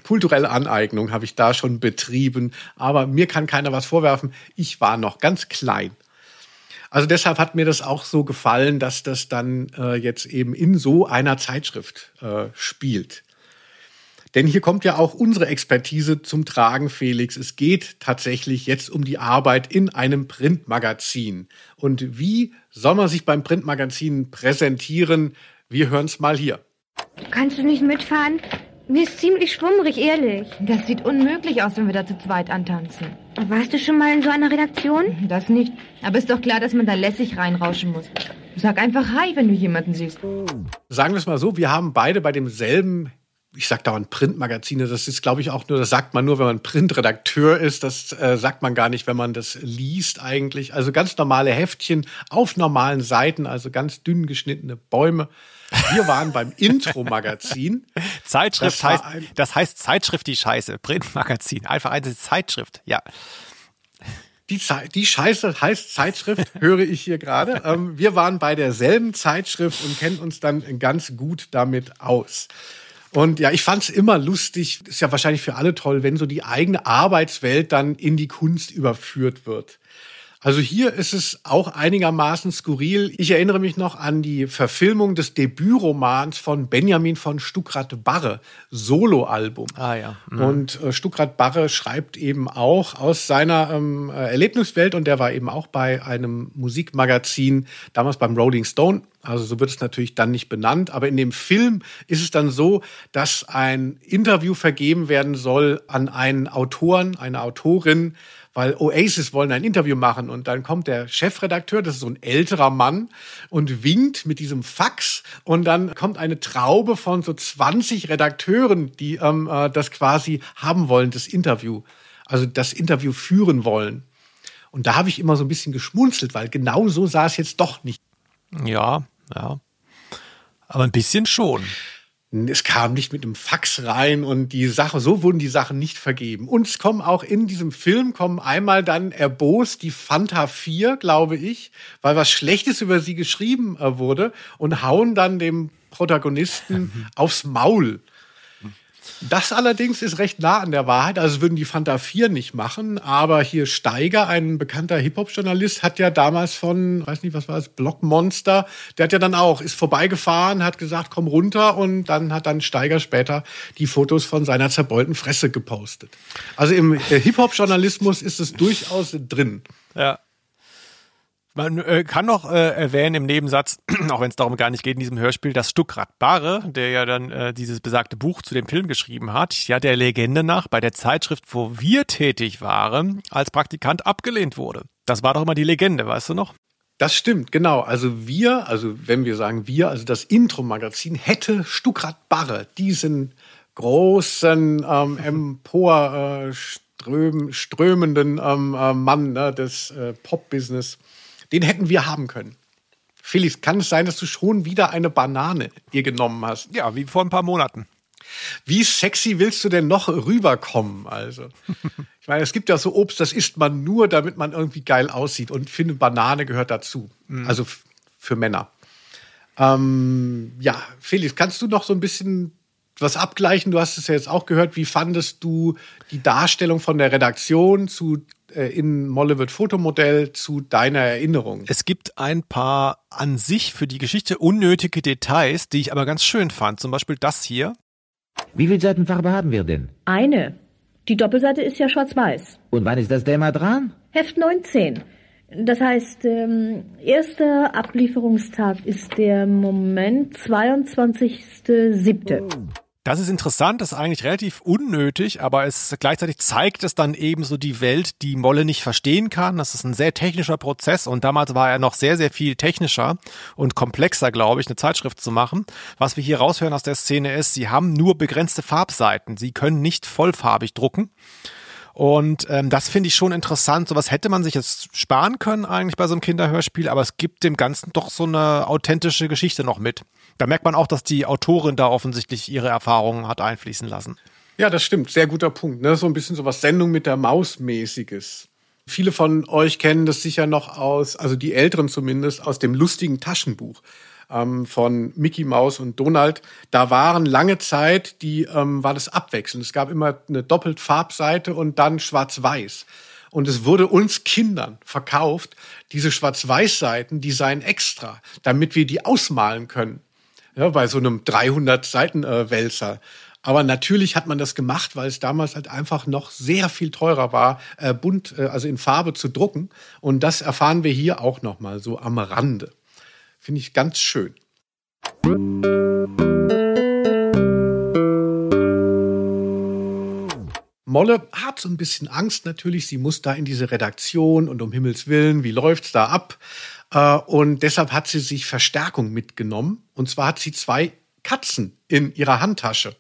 Kulturelle Aneignung habe ich da schon betrieben, aber mir kann keiner was vorwerfen. Ich war noch ganz klein. Also deshalb hat mir das auch so gefallen, dass das dann äh, jetzt eben in so einer Zeitschrift äh, spielt. Denn hier kommt ja auch unsere Expertise zum Tragen, Felix. Es geht tatsächlich jetzt um die Arbeit in einem Printmagazin. Und wie soll man sich beim Printmagazin präsentieren? Wir hören es mal hier. Kannst du nicht mitfahren? Mir ist ziemlich schwummrig, ehrlich. Das sieht unmöglich aus, wenn wir da zu zweit antanzen. Warst du schon mal in so einer Redaktion? Das nicht. Aber ist doch klar, dass man da lässig reinrauschen muss. Sag einfach Hi, wenn du jemanden siehst. Sagen wir es mal so, wir haben beide bei demselben ich sag dauernd Printmagazine, das ist, glaube ich, auch nur, das sagt man nur, wenn man Printredakteur ist, das äh, sagt man gar nicht, wenn man das liest eigentlich. Also ganz normale Heftchen auf normalen Seiten, also ganz dünn geschnittene Bäume. Wir waren beim Intro-Magazin. Zeitschrift das heißt, das heißt Zeitschrift die Scheiße, Printmagazin, einfach eine Zeitschrift, ja. Die, die Scheiße heißt Zeitschrift, höre ich hier gerade. Ähm, wir waren bei derselben Zeitschrift und kennen uns dann ganz gut damit aus. Und ja, ich fand's immer lustig, ist ja wahrscheinlich für alle toll, wenn so die eigene Arbeitswelt dann in die Kunst überführt wird. Also hier ist es auch einigermaßen skurril. Ich erinnere mich noch an die Verfilmung des Debütromans von Benjamin von Stuckrad-Barre, Soloalbum. Ah ja. Mhm. Und äh, Stuckrad-Barre schreibt eben auch aus seiner ähm, äh, Erlebniswelt und der war eben auch bei einem Musikmagazin, damals beim Rolling Stone. Also so wird es natürlich dann nicht benannt, aber in dem Film ist es dann so, dass ein Interview vergeben werden soll an einen Autoren, eine Autorin, weil Oasis wollen ein Interview machen und dann kommt der Chefredakteur, das ist so ein älterer Mann und winkt mit diesem Fax und dann kommt eine Traube von so 20 Redakteuren, die ähm, äh, das quasi haben wollen, das Interview, also das Interview führen wollen. Und da habe ich immer so ein bisschen geschmunzelt, weil genau so sah es jetzt doch nicht. Ja, ja. Aber ein bisschen schon es kam nicht mit einem Fax rein und die Sache, so wurden die Sachen nicht vergeben. Und es kommen auch in diesem Film kommen einmal dann erbost die Fanta 4, glaube ich, weil was Schlechtes über sie geschrieben äh, wurde und hauen dann dem Protagonisten aufs Maul. Das allerdings ist recht nah an der Wahrheit. Also würden die Fanta 4 nicht machen. Aber hier Steiger, ein bekannter Hip-Hop-Journalist, hat ja damals von, weiß nicht, was war es, Blockmonster, der hat ja dann auch, ist vorbeigefahren, hat gesagt, komm runter. Und dann hat dann Steiger später die Fotos von seiner zerbeulten Fresse gepostet. Also im äh, Hip-Hop-Journalismus ist es durchaus drin. Ja. Man äh, kann noch äh, erwähnen im Nebensatz, auch wenn es darum gar nicht geht in diesem Hörspiel, dass Stuckrad Barre, der ja dann äh, dieses besagte Buch zu dem Film geschrieben hat, ja der Legende nach bei der Zeitschrift, wo wir tätig waren, als Praktikant abgelehnt wurde. Das war doch immer die Legende, weißt du noch? Das stimmt, genau. Also wir, also wenn wir sagen wir, also das Intro-Magazin hätte Stuckrad Barre, diesen großen ähm, empor äh, ström, ähm, äh, Mann ne, des äh, Pop-Business den hätten wir haben können. Felix, kann es sein, dass du schon wieder eine Banane dir genommen hast? Ja, wie vor ein paar Monaten. Wie sexy willst du denn noch rüberkommen? Also, ich meine, es gibt ja so Obst, das isst man nur, damit man irgendwie geil aussieht. Und finde, Banane gehört dazu. Mhm. Also für Männer. Ähm, ja, Felix, kannst du noch so ein bisschen was abgleichen? Du hast es ja jetzt auch gehört. Wie fandest du die Darstellung von der Redaktion zu in Molle wird Fotomodell zu deiner Erinnerung? Es gibt ein paar an sich für die Geschichte unnötige Details, die ich aber ganz schön fand. Zum Beispiel das hier. Wie viel Seiten Farbe haben wir denn? Eine. Die Doppelseite ist ja schwarz-weiß. Und wann ist das Thema dran? Heft 19. Das heißt, ähm, erster Ablieferungstag ist der Moment 22.07. Das ist interessant, das ist eigentlich relativ unnötig, aber es gleichzeitig zeigt es dann eben so die Welt, die Molle nicht verstehen kann. Das ist ein sehr technischer Prozess und damals war er noch sehr, sehr viel technischer und komplexer, glaube ich, eine Zeitschrift zu machen. Was wir hier raushören aus der Szene ist, sie haben nur begrenzte Farbseiten. Sie können nicht vollfarbig drucken. Und ähm, das finde ich schon interessant. Sowas hätte man sich jetzt sparen können eigentlich bei so einem Kinderhörspiel, aber es gibt dem Ganzen doch so eine authentische Geschichte noch mit. Da merkt man auch, dass die Autorin da offensichtlich ihre Erfahrungen hat einfließen lassen. Ja, das stimmt. Sehr guter Punkt. Ne? So ein bisschen so was Sendung mit der Maus mäßiges. Viele von euch kennen das sicher noch aus, also die Älteren zumindest, aus dem lustigen Taschenbuch ähm, von Mickey Mouse und Donald. Da waren lange Zeit, die ähm, war das abwechselnd. Es gab immer eine doppelt Farbseite und dann Schwarz-Weiß. Und es wurde uns Kindern verkauft, diese Schwarz-Weiß-Seiten, die seien extra, damit wir die ausmalen können. Ja, bei so einem 300-Seiten-Wälzer. Aber natürlich hat man das gemacht, weil es damals halt einfach noch sehr viel teurer war, äh, bunt, äh, also in Farbe zu drucken. Und das erfahren wir hier auch noch mal so am Rande. Finde ich ganz schön. Molle hat so ein bisschen Angst natürlich. Sie muss da in diese Redaktion und um Himmels Willen, wie läuft's da ab? Äh, und deshalb hat sie sich Verstärkung mitgenommen. Und zwar hat sie zwei Katzen in ihrer Handtasche.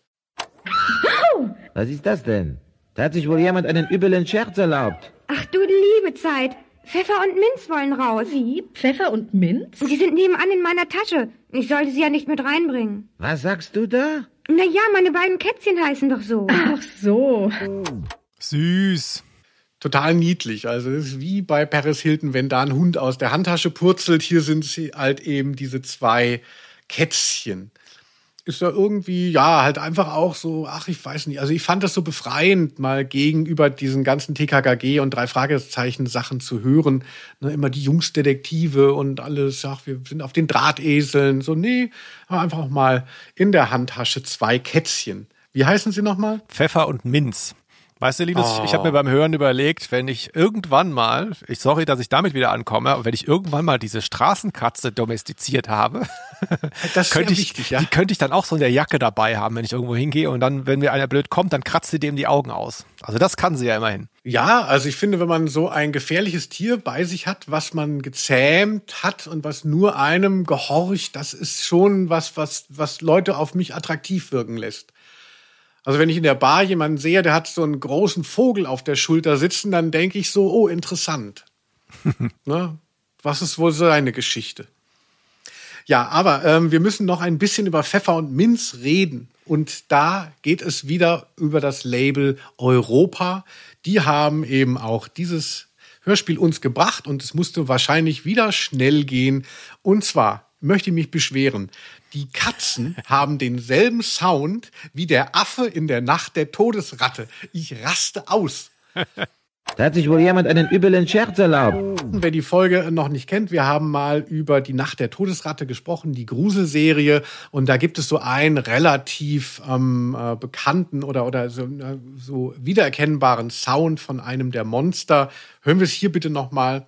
Was ist das denn? Da hat sich wohl jemand einen übelen Scherz erlaubt. Ach du liebe Zeit. Pfeffer und Minz wollen raus. Wie? Pfeffer und Minz? Die sind nebenan in meiner Tasche. Ich sollte sie ja nicht mit reinbringen. Was sagst du da? Na ja, meine beiden Kätzchen heißen doch so. Ach so. Süß. Total niedlich. Also es ist wie bei Paris Hilton, wenn da ein Hund aus der Handtasche purzelt. Hier sind sie halt eben diese zwei Kätzchen ist da irgendwie, ja, halt einfach auch so, ach, ich weiß nicht. Also ich fand das so befreiend, mal gegenüber diesen ganzen TKKG und drei Fragezeichen Sachen zu hören. Ne, immer die Jungsdetektive und alles, ach, wir sind auf den Drahteseln. So, nee, einfach auch mal in der Handtasche zwei Kätzchen. Wie heißen sie nochmal? Pfeffer und Minz. Weißt du, Linus, Oh. ich habe mir beim Hören überlegt, wenn ich irgendwann mal, ich sorry, dass ich damit wieder ankomme, aber wenn ich irgendwann mal diese Straßenkatze domestiziert habe, könnte ich, wichtig, ja. die könnte ich dann auch so in der Jacke dabei haben, wenn ich irgendwo hingehe und dann, wenn mir einer blöd kommt, dann kratzt sie dem die Augen aus. Also das kann sie ja immerhin. Ja, also ich finde, wenn man so ein gefährliches Tier bei sich hat, was man gezähmt hat und was nur einem gehorcht, das ist schon was, was, was Leute auf mich attraktiv wirken lässt. Also wenn ich in der Bar jemanden sehe, der hat so einen großen Vogel auf der Schulter sitzen, dann denke ich so, oh, interessant. ne? Was ist wohl seine Geschichte? Ja, aber ähm, wir müssen noch ein bisschen über Pfeffer und Minz reden. Und da geht es wieder über das Label Europa. Die haben eben auch dieses Hörspiel uns gebracht und es musste wahrscheinlich wieder schnell gehen. Und zwar möchte ich mich beschweren. Die Katzen haben denselben Sound wie der Affe in der Nacht der Todesratte. Ich raste aus. Da hat sich wohl jemand einen übelen Scherz erlaubt. Wer die Folge noch nicht kennt, wir haben mal über die Nacht der Todesratte gesprochen, die Gruselserie. Und da gibt es so einen relativ ähm, äh, bekannten oder, oder so, äh, so wiedererkennbaren Sound von einem der Monster. Hören wir es hier bitte nochmal.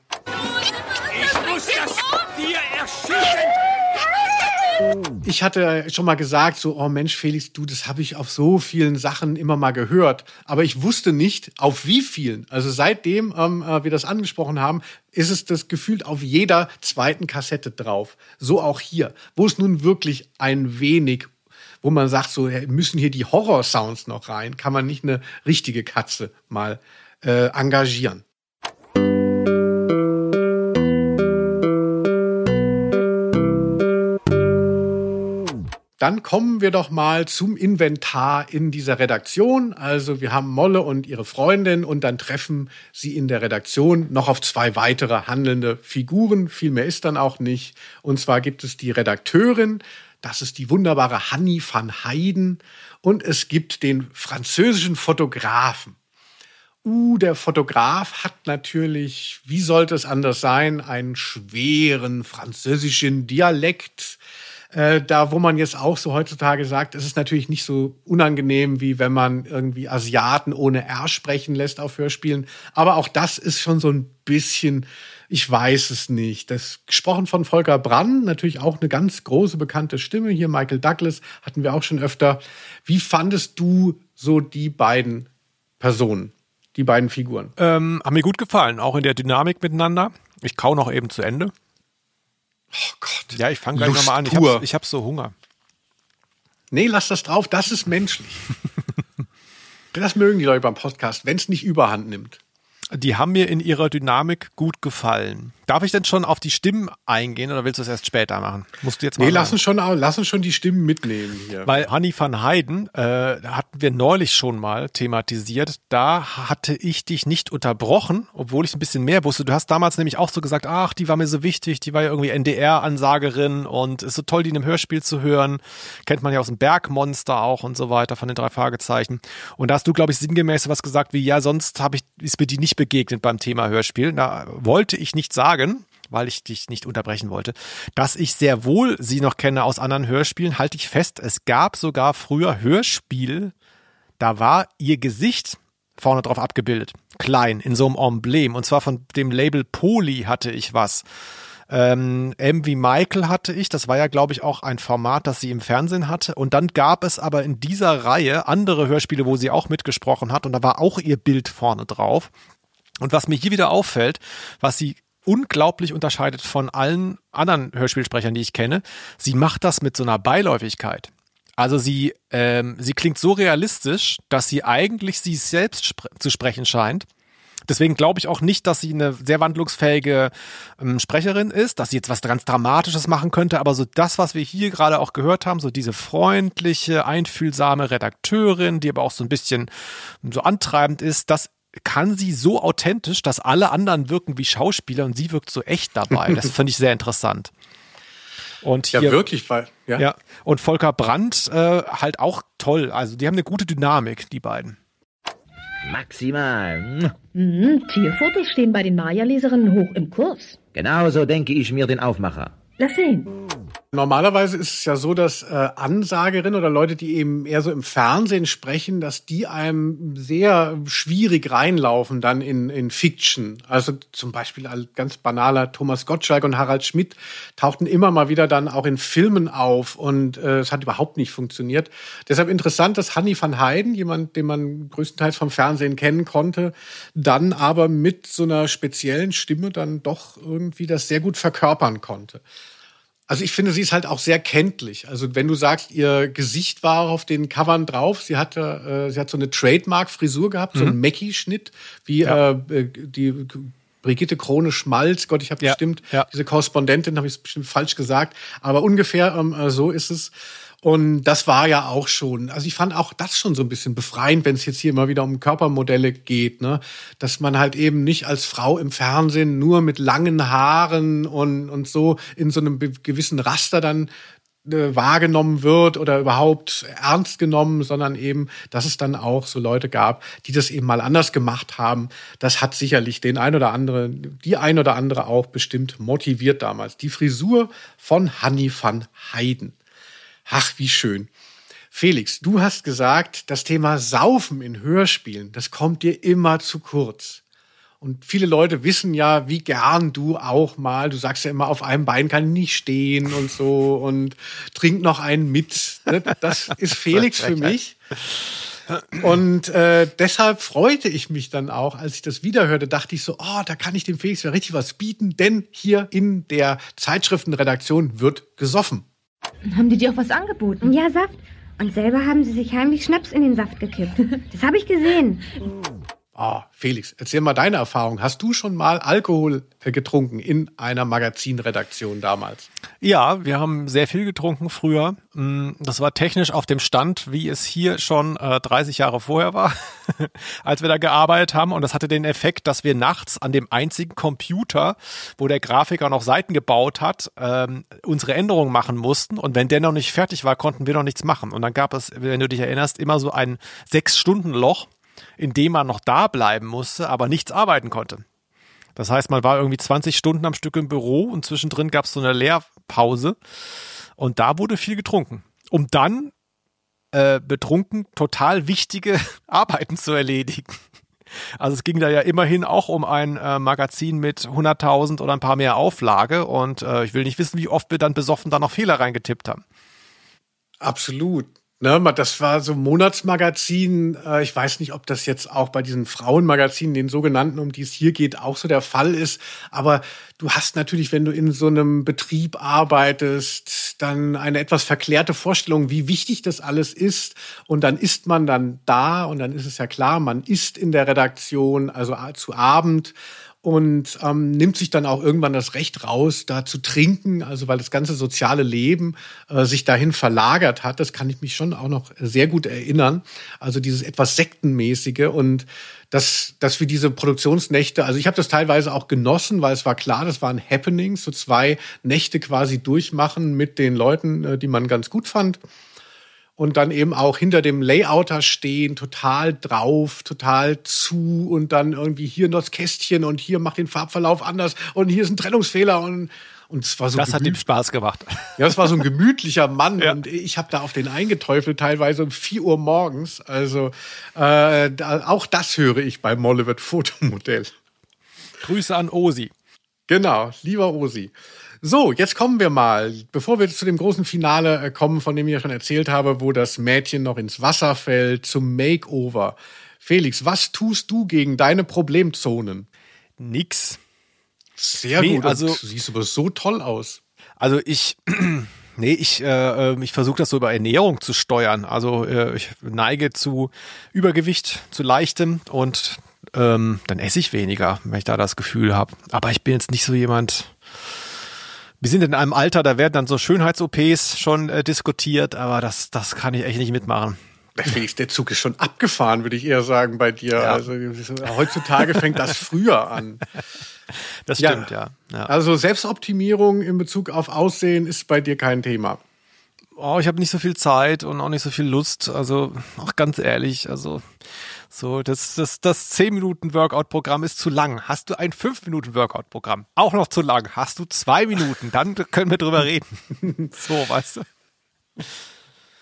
Ich hatte schon mal gesagt, so, oh Mensch, Felix, du, das habe ich auf so vielen Sachen immer mal gehört. Aber ich wusste nicht, auf wie vielen. Also seitdem ähm, äh, wir das angesprochen haben, ist es das gefühlt auf jeder zweiten Kassette drauf. So auch hier, wo es nun wirklich ein wenig, wo man sagt, so müssen hier die Horror-Sounds noch rein, kann man nicht eine richtige Katze mal äh, engagieren. Dann kommen wir doch mal zum Inventar in dieser Redaktion. Also wir haben Molle und ihre Freundin und dann treffen sie in der Redaktion noch auf zwei weitere handelnde Figuren. Viel mehr ist dann auch nicht. Und zwar gibt es die Redakteurin, das ist die wunderbare Hanni van Heiden und es gibt den französischen Fotografen. Uh, der Fotograf hat natürlich, wie sollte es anders sein, einen schweren französischen Dialekt. Äh, da, wo man jetzt auch so heutzutage sagt, es ist natürlich nicht so unangenehm, wie wenn man irgendwie Asiaten ohne R sprechen lässt auf Hörspielen. Aber auch das ist schon so ein bisschen, ich weiß es nicht. Das gesprochen von Volker Brann, natürlich auch eine ganz große bekannte Stimme. Hier Michael Douglas hatten wir auch schon öfter. Wie fandest du so die beiden Personen, die beiden Figuren? Ähm, haben mir gut gefallen, auch in der Dynamik miteinander. Ich kau noch eben zu Ende. Oh Gott. Ja, ich fange gleich nochmal an. Ich habe hab so Hunger. Nee, lass das drauf, das ist menschlich. das mögen die Leute beim Podcast, wenn es nicht überhand nimmt. Die haben mir in ihrer Dynamik gut gefallen. Darf ich denn schon auf die Stimmen eingehen oder willst du es erst später machen? Musst du jetzt mal Nee, lass uns schon, lass uns schon die Stimmen mitnehmen hier. Weil Hanni van Heiden äh, hatten wir neulich schon mal thematisiert. Da hatte ich dich nicht unterbrochen, obwohl ich ein bisschen mehr wusste. Du hast damals nämlich auch so gesagt, ach, die war mir so wichtig, die war ja irgendwie NDR-Ansagerin und ist so toll, die in einem Hörspiel zu hören. Kennt man ja aus dem Bergmonster auch und so weiter von den drei Fragezeichen. Und da hast du, glaube ich, sinngemäß was gesagt wie, ja, sonst habe ich, ist mir die nicht begegnet beim Thema Hörspiel. Da wollte ich nicht sagen, weil ich dich nicht unterbrechen wollte, dass ich sehr wohl sie noch kenne aus anderen Hörspielen, halte ich fest. Es gab sogar früher Hörspiel, da war ihr Gesicht vorne drauf abgebildet. Klein, in so einem Emblem. Und zwar von dem Label Poly hatte ich was. Ähm, M Michael hatte ich, das war ja, glaube ich, auch ein Format, das sie im Fernsehen hatte. Und dann gab es aber in dieser Reihe andere Hörspiele, wo sie auch mitgesprochen hat. Und da war auch ihr Bild vorne drauf. Und was mir hier wieder auffällt, was sie unglaublich unterscheidet von allen anderen Hörspielsprechern, die ich kenne, sie macht das mit so einer Beiläufigkeit. Also sie, ähm, sie klingt so realistisch, dass sie eigentlich sie selbst spre zu sprechen scheint. Deswegen glaube ich auch nicht, dass sie eine sehr wandlungsfähige ähm, Sprecherin ist, dass sie jetzt was ganz Dramatisches machen könnte, aber so das, was wir hier gerade auch gehört haben, so diese freundliche, einfühlsame Redakteurin, die aber auch so ein bisschen so antreibend ist, das kann sie so authentisch, dass alle anderen wirken wie Schauspieler und sie wirkt so echt dabei. Das finde ich sehr interessant. Und ja, hier, wirklich, weil, ja. ja. Und Volker Brandt äh, halt auch toll. Also die haben eine gute Dynamik, die beiden. Maximal. Mhm, Tierfotos stehen bei den Maya-Leserinnen hoch im Kurs. Genauso denke ich mir den Aufmacher. Lass sehen. Normalerweise ist es ja so, dass äh, Ansagerinnen oder Leute, die eben eher so im Fernsehen sprechen, dass die einem sehr schwierig reinlaufen dann in, in Fiction. Also zum Beispiel ganz banaler Thomas Gottschalk und Harald Schmidt tauchten immer mal wieder dann auch in Filmen auf und äh, es hat überhaupt nicht funktioniert. Deshalb interessant, dass Hanni van Heiden, jemand, den man größtenteils vom Fernsehen kennen konnte, dann aber mit so einer speziellen Stimme dann doch irgendwie das sehr gut verkörpern konnte. Also ich finde, sie ist halt auch sehr kenntlich. Also wenn du sagst, ihr Gesicht war auf den Covern drauf, sie hatte, äh, sie hat so eine Trademark-Frisur gehabt, so einen Mackie-Schnitt, wie Ja. äh, die Brigitte Krone Schmalz. Gott, ich habe Ja, bestimmt ja. diese Korrespondentin, habe ich bestimmt falsch gesagt, aber ungefähr ähm, äh, so ist es. Und das war ja auch schon, also ich fand auch das schon so ein bisschen befreiend, wenn es jetzt hier immer wieder um Körpermodelle geht, ne? Dass man halt eben nicht als Frau im Fernsehen nur mit langen Haaren und, und so in so einem gewissen Raster dann äh, wahrgenommen wird oder überhaupt ernst genommen, sondern eben, dass es dann auch so Leute gab, die das eben mal anders gemacht haben. Das hat sicherlich den ein oder andere, die ein oder andere auch bestimmt motiviert damals. Die Frisur von Hanni van Heiden. Ach, wie schön. Felix, du hast gesagt, das Thema Saufen in Hörspielen, das kommt dir immer zu kurz. Und viele Leute wissen ja, wie gern du auch mal, du sagst ja immer, auf einem Bein kann ich nicht stehen und so und trink noch einen mit. Ne? Das ist Felix für mich. Und äh, deshalb freute ich mich dann auch, als ich das wiederhörte, dachte ich so, oh, da kann ich dem Felix ja richtig was bieten, denn hier in der Zeitschriftenredaktion wird gesoffen. Haben die dir auch was angeboten? Ja, Saft. Und selber haben sie sich heimlich Schnaps in den Saft gekippt. Das habe ich gesehen. Ah, Felix, erzähl mal deine Erfahrung. Hast du schon mal Alkohol äh, getrunken in einer Magazinredaktion damals? Ja, wir haben sehr viel getrunken früher. Mm, Das war technisch auf dem Stand, wie es hier schon äh, 30 Jahre vorher war, als wir da gearbeitet haben. Und das hatte den Effekt, dass wir nachts an dem einzigen Computer, wo der Grafiker noch Seiten gebaut hat, ähm, unsere Änderungen machen mussten. Und wenn der noch nicht fertig war, konnten wir noch nichts machen. Und dann gab es, wenn du dich erinnerst, immer so ein Sechs-Stunden-Loch, in dem man noch da bleiben musste, aber nichts arbeiten konnte. Das heißt, man war irgendwie 20 Stunden am Stück im Büro und zwischendrin gab es so eine Lehrpause. Und da wurde viel getrunken. Um dann äh, betrunken total wichtige Arbeiten zu erledigen. Also es ging da ja immerhin auch um ein äh, Magazin mit 100.000 oder ein paar mehr Auflage und äh, ich will nicht wissen, wie oft wir dann besoffen da noch Fehler reingetippt haben. Absolut. Ne, das war so Monatsmagazin. Äh, ich weiß nicht, ob das jetzt auch bei diesen Frauenmagazinen, den sogenannten, um die es hier geht, auch so der Fall ist. Aber du hast natürlich, wenn du in so einem Betrieb arbeitest, dann eine etwas verklärte Vorstellung, wie wichtig das alles ist. Und dann ist man dann da und dann ist es ja klar, man ist in der Redaktion, also zu Abend und ähm, nimmt sich dann auch irgendwann das Recht raus, da zu trinken, also weil das ganze soziale Leben äh, sich dahin verlagert hat. Das kann ich mich schon auch noch sehr gut erinnern. Also dieses etwas sektenmäßige und dass, dass wir diese Produktionsnächte, also ich habe das teilweise auch genossen, weil es war klar, das waren Happenings, so zwei Nächte quasi durchmachen mit den Leuten, äh, die man ganz gut fand und dann eben auch hinter dem Layouter stehen, total drauf, total zu und dann irgendwie hier noch das Kästchen und hier macht den Farbverlauf anders und hier ist ein Trennungsfehler und und es war so das hat ihm Spaß gemacht. Ja, es war so ein gemütlicher Mann ja. und ich habe da auf den eingeteufelt, teilweise um 4 Uhr morgens. Also äh, auch das höre ich bei Mollewit Fotomodell. Grüße an Osi. Genau, lieber Osi. So, jetzt kommen wir mal, bevor wir zu dem großen Finale äh, kommen, von dem ich ja schon erzählt habe, wo das Mädchen noch ins Wasser fällt, zum Makeover. Felix, was tust du gegen deine Problemzonen? Nix. Sehr nee, gut. Also, du siehst aber so toll aus. Also ich, nee, ich, äh, ähm, ich versuche das so über Ernährung zu steuern. Also äh, ich neige zu Übergewicht, zu leichtem und ähm, dann esse ich weniger, wenn ich da das Gefühl habe. Aber ich bin jetzt nicht so jemand, wir sind in einem Alter, da werden dann so Schönheits-OPs schon äh, diskutiert, aber das, das kann ich echt nicht mitmachen. Der Zug ist schon abgefahren, würde ich eher sagen, bei dir. Ja. Also heutzutage fängt das früher an. Das stimmt, ja. ja. ja. Also Selbstoptimierung in Bezug auf Aussehen ist bei dir kein Thema. Oh, ich habe nicht so viel Zeit und auch nicht so viel Lust. Also, auch ganz ehrlich, also so, das, das, das 10-Minuten-Workout-Programm ist zu lang. Hast du ein 5-Minuten-Workout-Programm? Auch noch zu lang. Hast du zwei Minuten? Dann können wir drüber reden. so, weißt du.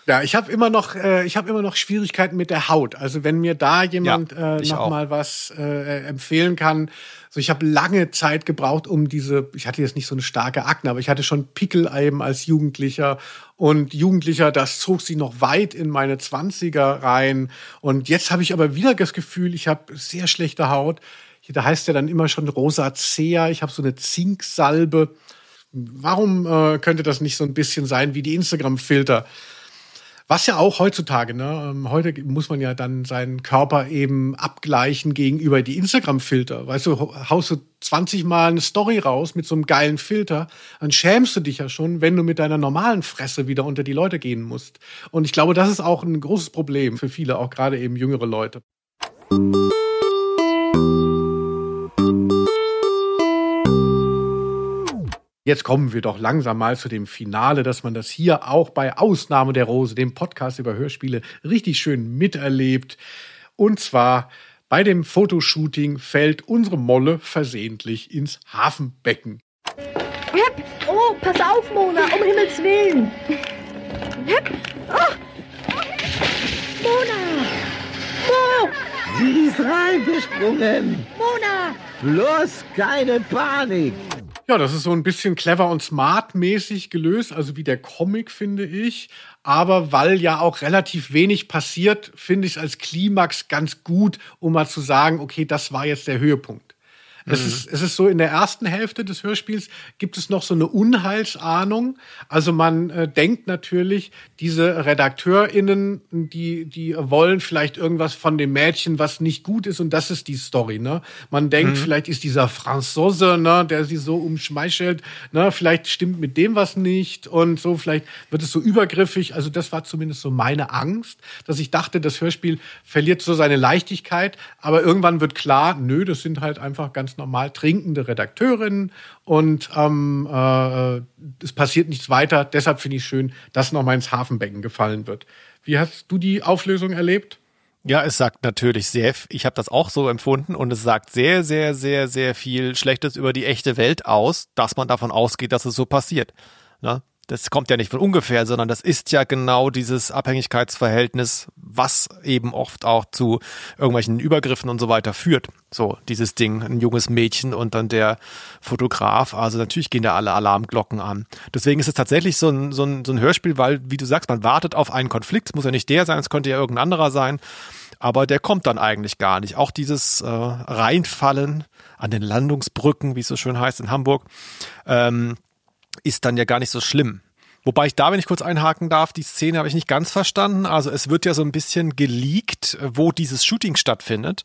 Ja, ich habe immer noch, äh, ich habe immer noch Schwierigkeiten mit der Haut. Also wenn mir da jemand ja, äh, noch auch. mal was äh, empfehlen kann. So, ich habe lange Zeit gebraucht, um diese. Ich hatte jetzt nicht so eine starke Akne, aber ich hatte schon Pickel eben als Jugendlicher und Jugendlicher. Das zog sie noch weit in meine Zwanziger rein. Und jetzt habe ich aber wieder das Gefühl, ich habe sehr schlechte Haut. Da heißt ja dann immer schon Rosacea. Ich habe so eine Zinksalbe. Warum äh, könnte das nicht so ein bisschen sein wie die Instagram-Filter? Was ja auch heutzutage, ne? Ähm, heute muss man ja dann seinen Körper eben abgleichen gegenüber die Instagram-Filter. Weißt du, haust du 20 Mal eine Story raus mit so einem geilen Filter, dann schämst du dich ja schon, wenn du mit deiner normalen Fresse wieder unter die Leute gehen musst. Und ich glaube, das ist auch ein großes Problem für viele, auch gerade eben jüngere Leute. Jetzt kommen wir doch langsam mal zu dem Finale, dass man das hier auch bei Ausnahme der Rose, dem Podcast über Hörspiele, richtig schön miterlebt. Und zwar bei dem Fotoshooting fällt unsere Molle versehentlich ins Hafenbecken. Hep. Oh, pass auf, Mona, um Himmels Willen. Hep. Oh. Mona! Mo! Sie ist reingesprungen! Mona! Bloß keine Panik! Ja, das ist so ein bisschen clever und smart-mäßig gelöst, also wie der Comic, finde ich. Aber weil ja auch relativ wenig passiert, finde ich es als Klimax ganz gut, um mal zu sagen, okay, das war jetzt der Höhepunkt. Es, mhm. ist, es ist so, in der ersten Hälfte des Hörspiels gibt es noch so eine Unheilsahnung. Also man äh, denkt natürlich, diese RedakteurInnen, die, die wollen vielleicht irgendwas von dem Mädchen, was nicht gut ist, und das ist die Story, ne? Man denkt, mhm. vielleicht ist dieser Franzose, ne, der sie so umschmeichelt, ne, vielleicht stimmt mit dem was nicht und so, vielleicht wird es so übergriffig. Also das war zumindest so meine Angst, dass ich dachte, das Hörspiel verliert so seine Leichtigkeit, aber irgendwann wird klar, nö, das sind halt einfach ganz ganz normal trinkende Redakteurin und ähm, äh, es passiert nichts weiter. Deshalb finde ich schön, dass nochmal ins Hafenbecken gefallen wird. Wie hast du die Auflösung erlebt? Ja, es sagt natürlich sehr, ich habe das auch so empfunden und es sagt sehr, sehr, sehr, sehr viel Schlechtes über die echte Welt aus, dass man davon ausgeht, dass es so passiert. Ne? Das kommt ja nicht von ungefähr, sondern das ist ja genau dieses Abhängigkeitsverhältnis, was eben oft auch zu irgendwelchen Übergriffen und so weiter führt. So, dieses Ding, ein junges Mädchen und dann der Fotograf. Also natürlich gehen da alle Alarmglocken an. Deswegen ist es tatsächlich so ein, so ein, so ein Hörspiel, weil, wie du sagst, man wartet auf einen Konflikt. Es muss ja nicht der sein, es könnte ja irgendein anderer sein. Aber der kommt dann eigentlich gar nicht. Auch dieses äh, Reinfallen an den Landungsbrücken, wie es so schön heißt in Hamburg, ähm, ist dann ja gar nicht so schlimm. Wobei ich da, wenn ich kurz einhaken darf, die Szene habe ich nicht ganz verstanden. Also es wird ja so ein bisschen geleakt, wo dieses Shooting stattfindet.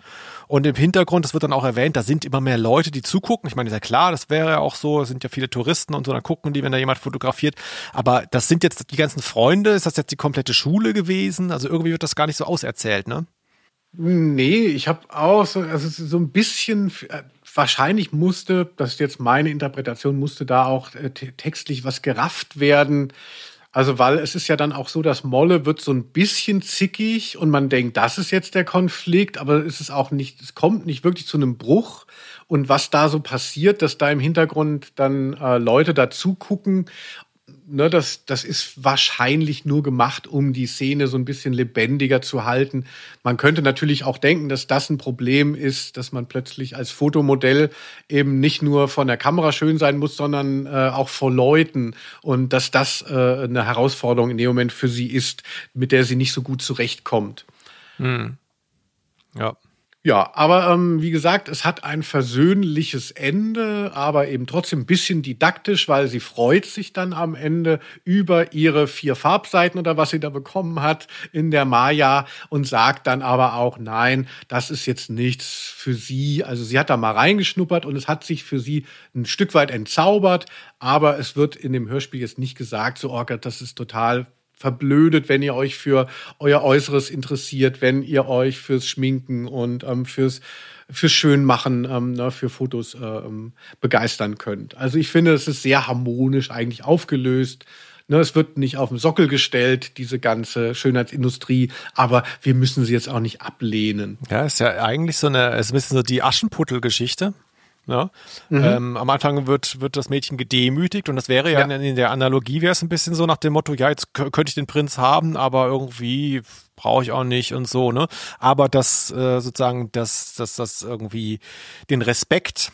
Und im Hintergrund, das wird dann auch erwähnt, da sind immer mehr Leute, die zugucken. Ich meine, ist ja klar, das wäre ja auch so, es sind ja viele Touristen und so, dann gucken die, wenn da jemand fotografiert. Aber das sind jetzt die ganzen Freunde, ist das jetzt die komplette Schule gewesen? Also irgendwie wird das gar nicht so auserzählt, ne? Nee, ich habe auch so, also so ein bisschen, wahrscheinlich musste, das ist jetzt meine Interpretation, musste da auch äh, textlich was gerafft werden. Also, weil es ist ja dann auch so, dass Molle wird so ein bisschen zickig und man denkt, das ist jetzt der Konflikt, aber es ist auch nicht, es kommt nicht wirklich zu einem Bruch. Und was da so passiert, dass da im Hintergrund dann äh, Leute dazu gucken ne, das, das ist wahrscheinlich nur gemacht, um die Szene so ein bisschen lebendiger zu halten. Man könnte natürlich auch denken, dass das ein Problem ist, dass man plötzlich als Fotomodell eben nicht nur von der Kamera schön sein muss, sondern äh, auch vor Leuten und dass das äh, eine Herausforderung in dem Moment für sie ist, mit der sie nicht so gut zurechtkommt. Hm. Ja. Ja, aber ähm, wie gesagt, es hat ein versöhnliches Ende, aber eben trotzdem ein bisschen didaktisch, weil sie freut sich dann am Ende über ihre vier Farbseiten oder was sie da bekommen hat in der Maya und sagt dann aber auch, nein, das ist jetzt nichts für sie. Also sie hat da mal reingeschnuppert und es hat sich für sie ein Stück weit entzaubert, aber es wird in dem Hörspiel jetzt nicht gesagt, so, oh das ist total verblödet, wenn ihr euch für euer Äußeres interessiert, wenn ihr euch fürs Schminken und ähm, fürs fürs Schönmachen, ähm, ne, für Fotos äh, ähm, begeistern könnt. Also ich finde, es ist sehr harmonisch eigentlich aufgelöst. Ne, es wird nicht auf den Sockel gestellt, diese ganze Schönheitsindustrie, aber wir müssen sie jetzt auch nicht ablehnen. Ja, ist ja eigentlich so eine, ist ein bisschen so die Aschenputtel-Geschichte. Ja? Mhm. Ähm, am Anfang wird, wird das Mädchen gedemütigt und das wäre ja, ja. In, in, der Analogie wäre es ein bisschen so nach dem Motto, ja, jetzt könnte ich den Prinz haben, aber irgendwie brauche ich auch nicht und so, ne? Aber das äh, sozusagen, dass das, das irgendwie den Respekt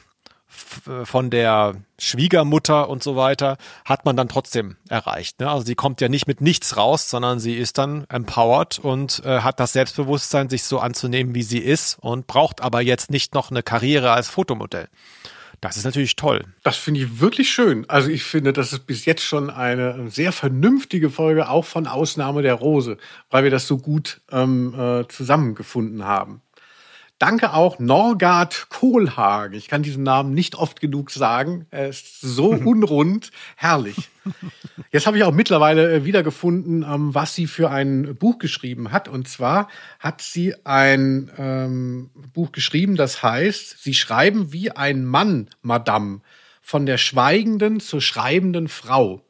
von der Schwiegermutter und so weiter hat man dann trotzdem erreicht. Ne? Also sie kommt ja nicht mit nichts raus, sondern sie ist dann empowered und äh, hat das Selbstbewusstsein, sich so anzunehmen, wie sie ist und braucht aber jetzt nicht noch eine Karriere als Fotomodell. Das ist natürlich toll. Das finde ich wirklich schön. Also ich finde, das ist bis jetzt schon eine sehr vernünftige Folge, auch von Ausnahme der Rose, weil wir das so gut ähm, äh, zusammengefunden haben. Danke auch Norgard Kohlhagen. Ich kann diesen Namen nicht oft genug sagen. Er ist so unrund. Herrlich. Jetzt habe ich auch mittlerweile äh, wiedergefunden, ähm, was sie für ein Buch geschrieben hat. Und zwar hat sie ein ähm, Buch geschrieben, das heißt, sie schreiben wie ein Mann, Madame, von der schweigenden zur schreibenden Frau.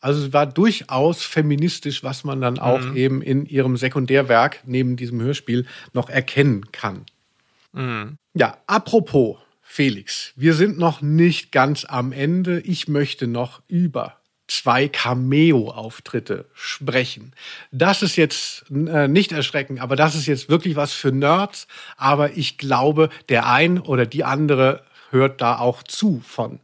Also sie war durchaus feministisch, was man dann auch mhm. eben in ihrem Sekundärwerk neben diesem Hörspiel noch erkennen kann. Mhm. Ja, apropos Felix, wir sind noch nicht ganz am Ende. Ich möchte noch über zwei Cameo-Auftritte sprechen. Das ist jetzt äh, nicht erschreckend, aber das ist jetzt wirklich was für Nerds. Aber ich glaube, der ein oder die andere hört da auch zu von.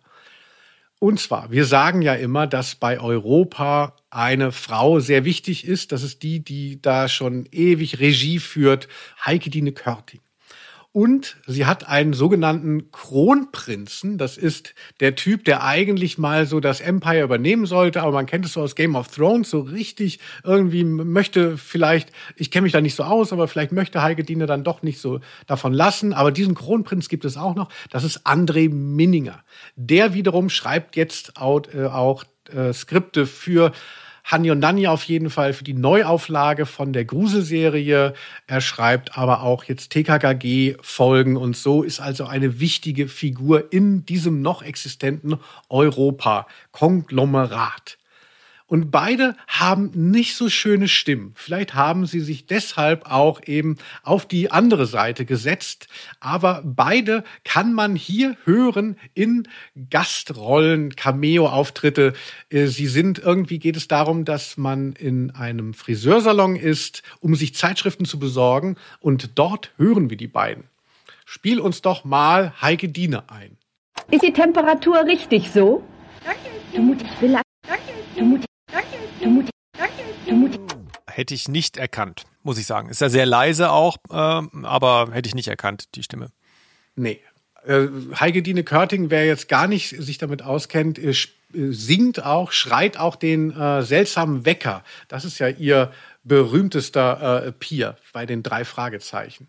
Und zwar, wir sagen ja immer, dass bei Europa eine Frau sehr wichtig ist. Das ist die, die da schon ewig Regie führt, Heike Dine Körting. Und sie hat einen sogenannten Kronprinzen. Das ist der Typ, der eigentlich mal so das Empire übernehmen sollte, aber man kennt es so aus Game of Thrones, so richtig irgendwie möchte vielleicht, ich kenne mich da nicht so aus, aber vielleicht möchte Heike Dine dann doch nicht so davon lassen. Aber diesen Kronprinz gibt es auch noch. Das ist André Minninger. Der wiederum schreibt jetzt auch, äh, auch äh, Skripte für Und Nanni auf jeden Fall für die Neuauflage von der Gruselserie. Er schreibt aber auch jetzt TKKG-Folgen und so ist also eine wichtige Figur in diesem noch existenten Europa-Konglomerat. Und beide haben nicht so schöne Stimmen. Vielleicht haben sie sich deshalb auch eben auf die andere Seite gesetzt. Aber beide kann man hier hören in Gastrollen, Cameo-Auftritte. Äh, sie sind irgendwie geht es darum, dass man in einem Friseursalon ist, um sich Zeitschriften zu besorgen. Und dort hören wir die beiden. Spiel uns doch mal Heike Diene ein. Ist die Temperatur richtig so? Du Mutti, ich will. Mutti, du Mutti. Hätte ich nicht erkannt, muss ich sagen. Ist ja sehr leise auch, äh, aber hätte ich nicht erkannt, die Stimme. Nee. Äh, Heike Dine Körting, wer jetzt gar nicht sich damit auskennt, äh, singt auch, schreit auch den äh, seltsamen Wecker. Das ist ja ihr berühmtester äh, Pier bei den drei Fragezeichen.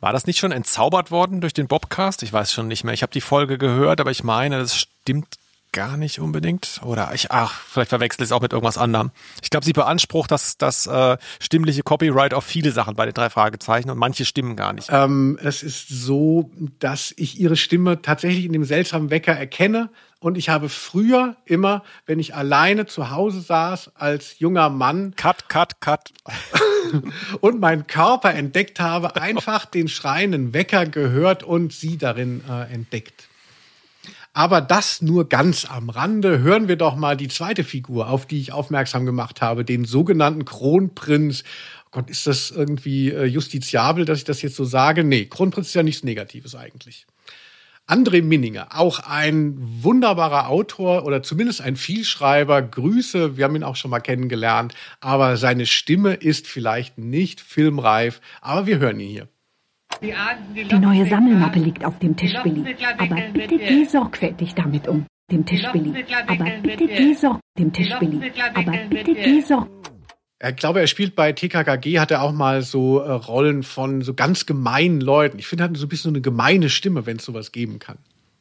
War das nicht schon entzaubert worden durch den Bobcast? Ich weiß schon nicht mehr. Ich habe die Folge gehört, aber ich meine, das stimmt gar nicht unbedingt. Oder ich, ach, vielleicht verwechsel ich es auch mit irgendwas anderem. Ich glaube, sie beansprucht das, das äh, stimmliche Copyright auf viele Sachen bei den drei Fragezeichen und manche stimmen gar nicht. Ähm, es ist so, dass ich ihre Stimme tatsächlich in dem seltsamen Wecker erkenne. Und ich habe früher immer, wenn ich alleine zu Hause saß, als junger Mann. Cut, cut, cut. und meinen Körper entdeckt habe, einfach den schreienden Wecker gehört und sie darin äh, entdeckt. Aber das nur ganz am Rande. Hören wir doch mal die zweite Figur, auf die ich aufmerksam gemacht habe, den sogenannten Kronprinz. Oh Gott, ist das irgendwie äh, justiziabel, dass ich das jetzt so sage? Nee, Kronprinz ist ja nichts Negatives eigentlich. André Minninger, auch ein wunderbarer Autor oder zumindest ein Vielschreiber. Grüße, wir haben ihn auch schon mal kennengelernt, aber seine Stimme ist vielleicht nicht filmreif, aber wir hören ihn hier. Die neue Sammelmappe liegt auf dem Tisch, Billy. Aber bitte geh sorgfältig damit um. Dem Tisch, Billy. Aber bitte geh sorgfältig. Dem Tisch, Billy. Aber bitte geh sorgfältig. Ich glaube, er spielt bei TKKG, hat er auch mal so äh, Rollen von so ganz gemeinen Leuten. Ich finde, er hat so ein bisschen so eine gemeine Stimme, wenn es sowas geben kann.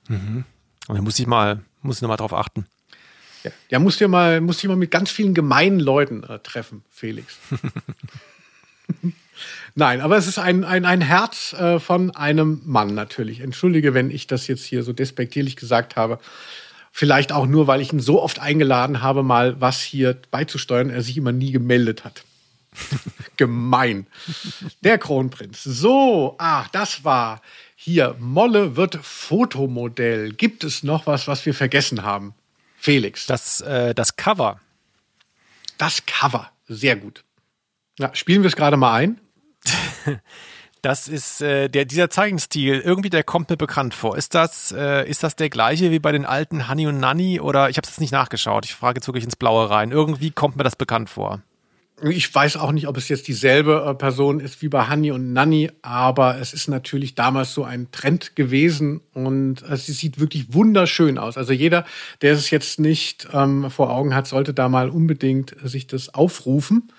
Mhm. Und da muss ich mal, muss ich noch mal drauf achten. Ja, ja musst du mal, musst du mal mit ganz vielen gemeinen Leuten äh, treffen, Felix. Nein, aber es ist ein, ein, ein Herz äh, von einem Mann natürlich. Entschuldige, wenn ich das jetzt hier so despektierlich gesagt habe. Vielleicht auch nur, weil ich ihn so oft eingeladen habe, mal was hier beizusteuern, er sich immer nie gemeldet hat. Gemein. Der Kronprinz. So, ach, das war hier. Molle wird Fotomodell. Gibt es noch was, was wir vergessen haben? Felix. Das, äh, das Cover. Das Cover. Sehr gut. Ja, spielen wir es gerade mal ein? Das ist äh, der dieser Zeichenstil irgendwie der kommt mir bekannt vor. Ist das äh, ist das der gleiche wie bei den alten Honey und Nanny oder ich habe es nicht nachgeschaut. Ich frage jetzt wirklich ins Blaue rein. Irgendwie kommt mir das bekannt vor. Ich weiß auch nicht, ob es jetzt dieselbe äh, Person ist wie bei Honey und Nanny, aber es ist natürlich damals so ein Trend gewesen und es sieht wirklich wunderschön aus. Also jeder, der es jetzt nicht ähm, vor Augen hat, sollte da mal unbedingt sich das aufrufen.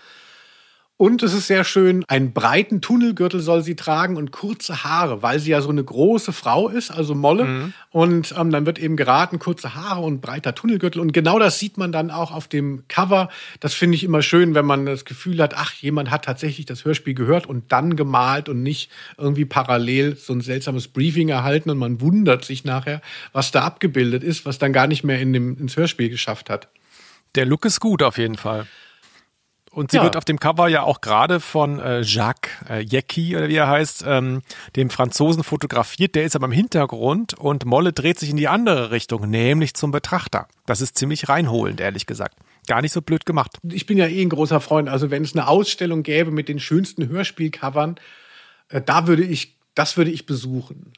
Und es ist sehr schön, einen breiten Tunnelgürtel soll sie tragen und kurze Haare, weil sie ja so eine große Frau ist, also Molle. Mhm. Und ähm, dann wird eben geraten, kurze Haare und breiter Tunnelgürtel. Und genau das sieht man dann auch auf dem Cover. Das finde ich immer schön, wenn man das Gefühl hat, ach, jemand hat tatsächlich das Hörspiel gehört und dann gemalt und nicht irgendwie parallel so ein seltsames Briefing erhalten und man wundert sich nachher, was da abgebildet ist, was dann gar nicht mehr in dem, ins Hörspiel geschafft hat. Der Look ist gut auf jeden Fall. Und sie ja. wird auf dem Cover ja auch gerade von äh, Jacques äh, Jecki oder wie er heißt, ähm, dem Franzosen fotografiert. Der ist aber im Hintergrund und Molle dreht sich in die andere Richtung, nämlich zum Betrachter. Das ist ziemlich reinholend, ehrlich gesagt. Gar nicht so blöd gemacht. Ich bin ja eh ein großer Freund. Also wenn es eine Ausstellung gäbe mit den schönsten Hörspielcovern, äh, da würde ich, das würde ich besuchen.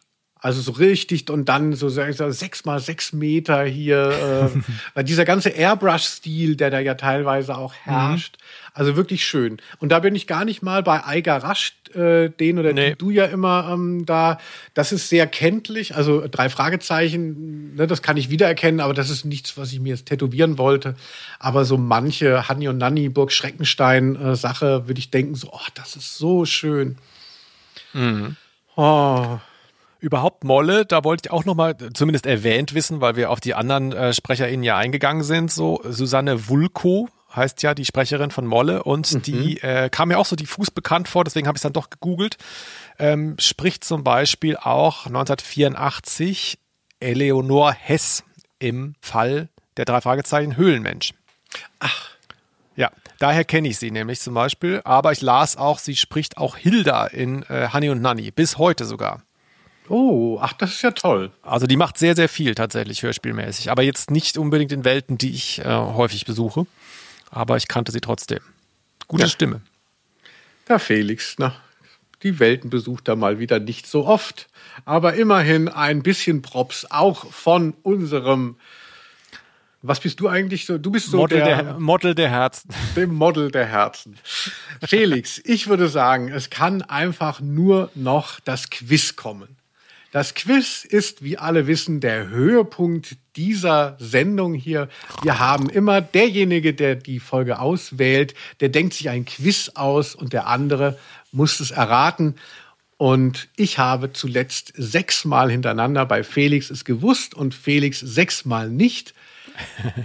Also so richtig und dann so sechs mal sechs Meter hier. Äh, weil dieser ganze Airbrush-Stil, der da ja teilweise auch mhm. herrscht. Mhm. Also wirklich schön. Und da bin ich gar nicht mal bei Eiger Rasch, äh, den oder nee. du ja immer ähm, da. Das ist sehr kenntlich. Also drei Fragezeichen, ne, das kann ich wiedererkennen, aber das ist nichts, was ich mir jetzt tätowieren wollte. Aber so manche Hanni und Nanni, Burg Schreckenstein äh, würde ich denken, so, oh, das ist so schön. Mhm. Oh überhaupt Molle, da wollte ich auch nochmal zumindest erwähnt wissen, weil wir auf die anderen äh, SprecherInnen ja eingegangen sind. So Susanne Wulko heißt ja die Sprecherin von Molle und mhm. die äh, kam mir auch so diffus bekannt vor, deswegen habe ich es dann doch gegoogelt. Ähm, spricht zum Beispiel auch 1984 Eleonor Hess im Fall der drei Fragezeichen Höhlenmensch. Ach. Daher kenne ich sie nämlich zum Beispiel. Aber ich las auch, sie spricht auch Hilda in äh, Honey und Nanny, bis heute sogar. Oh, ach, das ist ja toll. Also die macht sehr, sehr viel tatsächlich hörspielmäßig. Aber jetzt nicht unbedingt in Welten, die ich äh, häufig besuche. Aber ich kannte sie trotzdem. Gute Ja. Stimme. Ja, Felix, na, die Welten besucht er mal wieder nicht so oft. Aber immerhin ein bisschen Props auch von unserem. Was bist du eigentlich so? Du bist so Model der, der, Model der Herzen. dem Model der Herzen. Felix, ich würde sagen, es kann einfach nur noch das Quiz kommen. Das Quiz ist, wie alle wissen, der Höhepunkt dieser Sendung hier. Wir haben immer derjenige, der die Folge auswählt, der denkt sich ein Quiz aus und der andere muss es erraten. Und ich habe zuletzt sechsmal hintereinander bei Felix es gewusst und Felix sechsmal nicht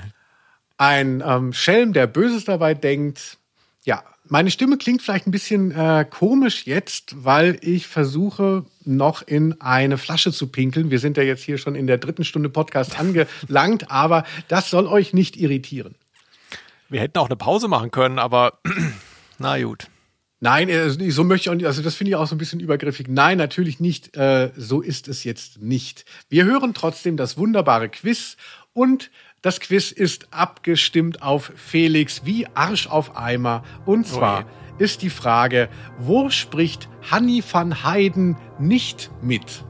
ein ähm, Schelm, der Böses dabei denkt. Ja, meine Stimme klingt vielleicht ein bisschen äh, komisch jetzt, weil ich versuche, noch in eine Flasche zu pinkeln. Wir sind ja jetzt hier schon in der dritten Stunde Podcast angelangt, aber das soll euch nicht irritieren. Wir hätten auch eine Pause machen können, aber na gut. Nein, äh, so möchte ich auch nicht, also das finde ich auch so ein bisschen übergriffig. Nein, natürlich nicht. Äh, so ist es jetzt nicht. Wir hören trotzdem das wunderbare Quiz und das Quiz ist abgestimmt auf Felix wie Arsch auf Eimer. Und zwar ist die Frage, wo spricht Hanni van Heiden nicht mit?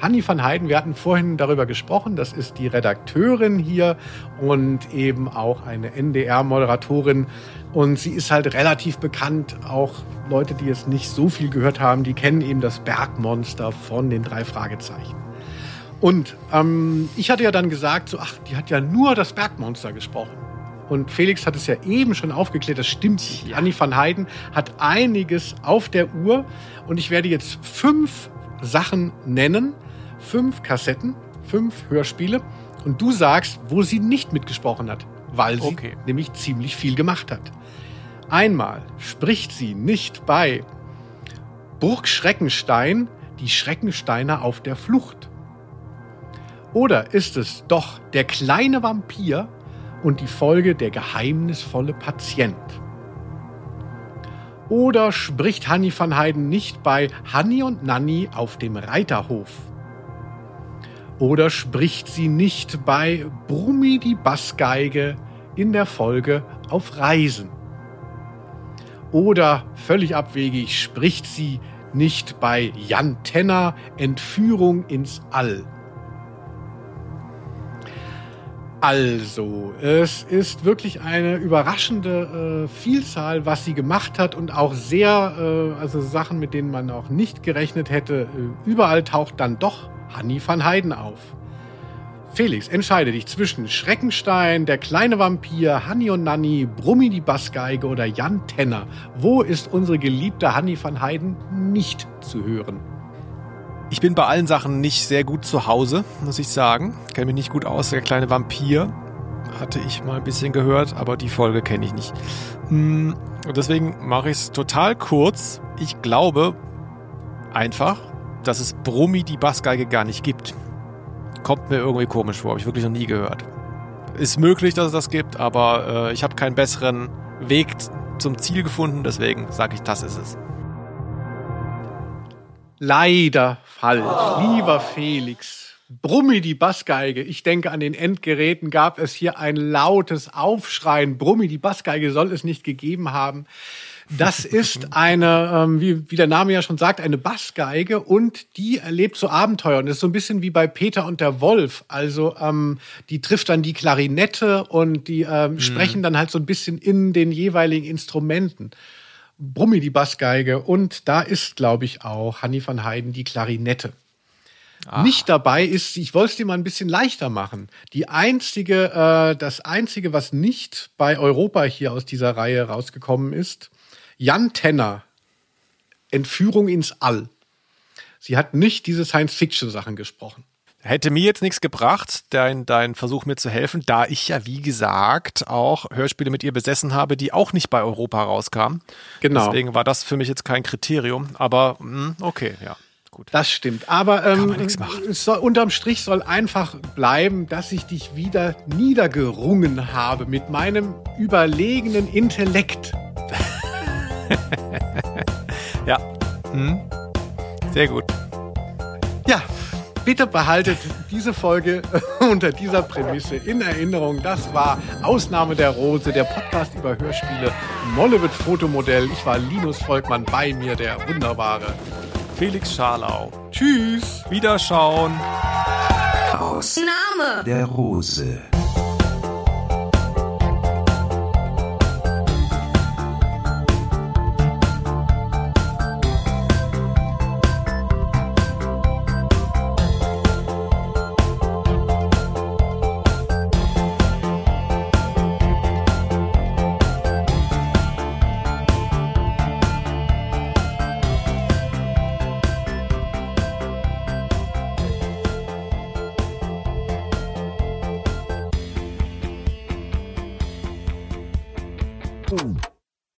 Hanni van Heiden, wir hatten vorhin darüber gesprochen, das ist die Redakteurin hier und eben auch eine NDR-Moderatorin. Und sie ist halt relativ bekannt. Auch Leute, die jetzt nicht so viel gehört haben, die kennen eben das Bergmonster von den drei Fragezeichen. Und ähm, ich hatte ja dann gesagt, so, ach, die hat ja nur das Bergmonster gesprochen. Und Felix hat es ja eben schon aufgeklärt, das stimmt nicht. Annie van Heiden hat einiges auf der Uhr und ich werde jetzt fünf Sachen nennen, fünf Kassetten, fünf Hörspiele und du sagst, wo sie nicht mitgesprochen hat, weil sie Okay. nämlich ziemlich viel gemacht hat. Einmal spricht sie nicht bei Burg Schreckenstein, die Schreckensteiner auf der Flucht. Oder ist es doch der kleine Vampir und die Folge der geheimnisvolle Patient? Oder spricht Hanni van Heiden nicht bei Hanni und Nanni auf dem Reiterhof? Oder spricht sie nicht bei Brummi die Bassgeige in der Folge auf Reisen? Oder völlig abwegig spricht sie nicht bei Jan Tenner Entführung ins All? Also, es ist wirklich eine überraschende äh, Vielzahl, was sie gemacht hat und auch sehr, äh, also Sachen, mit denen man auch nicht gerechnet hätte. Äh, überall taucht dann doch Hanni van Heiden auf. Felix, entscheide dich zwischen Schreckenstein, der kleine Vampir, Hanni und Nanni, Brummi die Bassgeige oder Jan Tenner. Wo ist unsere geliebte Hanni van Heiden nicht zu hören? Ich bin bei allen Sachen nicht sehr gut zu Hause, muss ich sagen. Kenne mich nicht gut aus. Der kleine Vampir hatte ich mal ein bisschen gehört, aber die Folge kenne ich nicht. Hm, Und deswegen mache ich es total kurz. Ich glaube einfach, dass es Brummi die Bassgeige gar nicht gibt. Kommt mir irgendwie komisch vor, habe ich wirklich noch nie gehört. Ist möglich, dass es das gibt, aber äh, ich habe keinen besseren Weg zum Ziel gefunden, deswegen sage ich, das ist es. Leider falsch, lieber Felix. Brummi die Bassgeige. Ich denke, an den Endgeräten gab es hier ein lautes Aufschreien. Brummi die Bassgeige soll es nicht gegeben haben. Das ist eine, ähm, wie, wie der Name ja schon sagt, eine Bassgeige und die erlebt so Abenteuer. Und das ist so ein bisschen wie bei Peter und der Wolf. Also ähm, die trifft dann die Klarinette und die ähm, sprechen dann halt so ein bisschen in den jeweiligen Instrumenten. Brummi die Bassgeige und da ist, glaube ich, auch Hanni van Heiden die Klarinette. Nicht dabei ist, ich wollte es dir mal ein bisschen leichter machen. Die einzige, äh, das einzige, was nicht bei Europa hier aus dieser Reihe rausgekommen ist, Jan Tenner, Entführung ins All. Sie hat nicht diese Science-Fiction-Sachen gesprochen. Hätte mir jetzt nichts gebracht, dein, dein Versuch mir zu helfen, da ich ja, wie gesagt, auch Hörspiele mit ihr besessen habe, die auch nicht bei Europa rauskamen. Genau. Deswegen war das für mich jetzt kein Kriterium, aber mh, okay, ja. gut. Das stimmt. Aber ähm, soll, unterm Strich soll einfach bleiben, dass ich dich wieder niedergerungen habe mit meinem überlegenen Intellekt. Ja. Hm? Sehr gut. Ja, bitte behaltet diese Folge unter dieser Prämisse in Erinnerung. Das war Ausnahme der Rose, der Podcast über Hörspiele. Molle wird Fotomodell. Ich war Linus Volkmann bei mir, der wunderbare. Felix Scharlau. Tschüss. Wiederschauen. Ausnahme der Rose.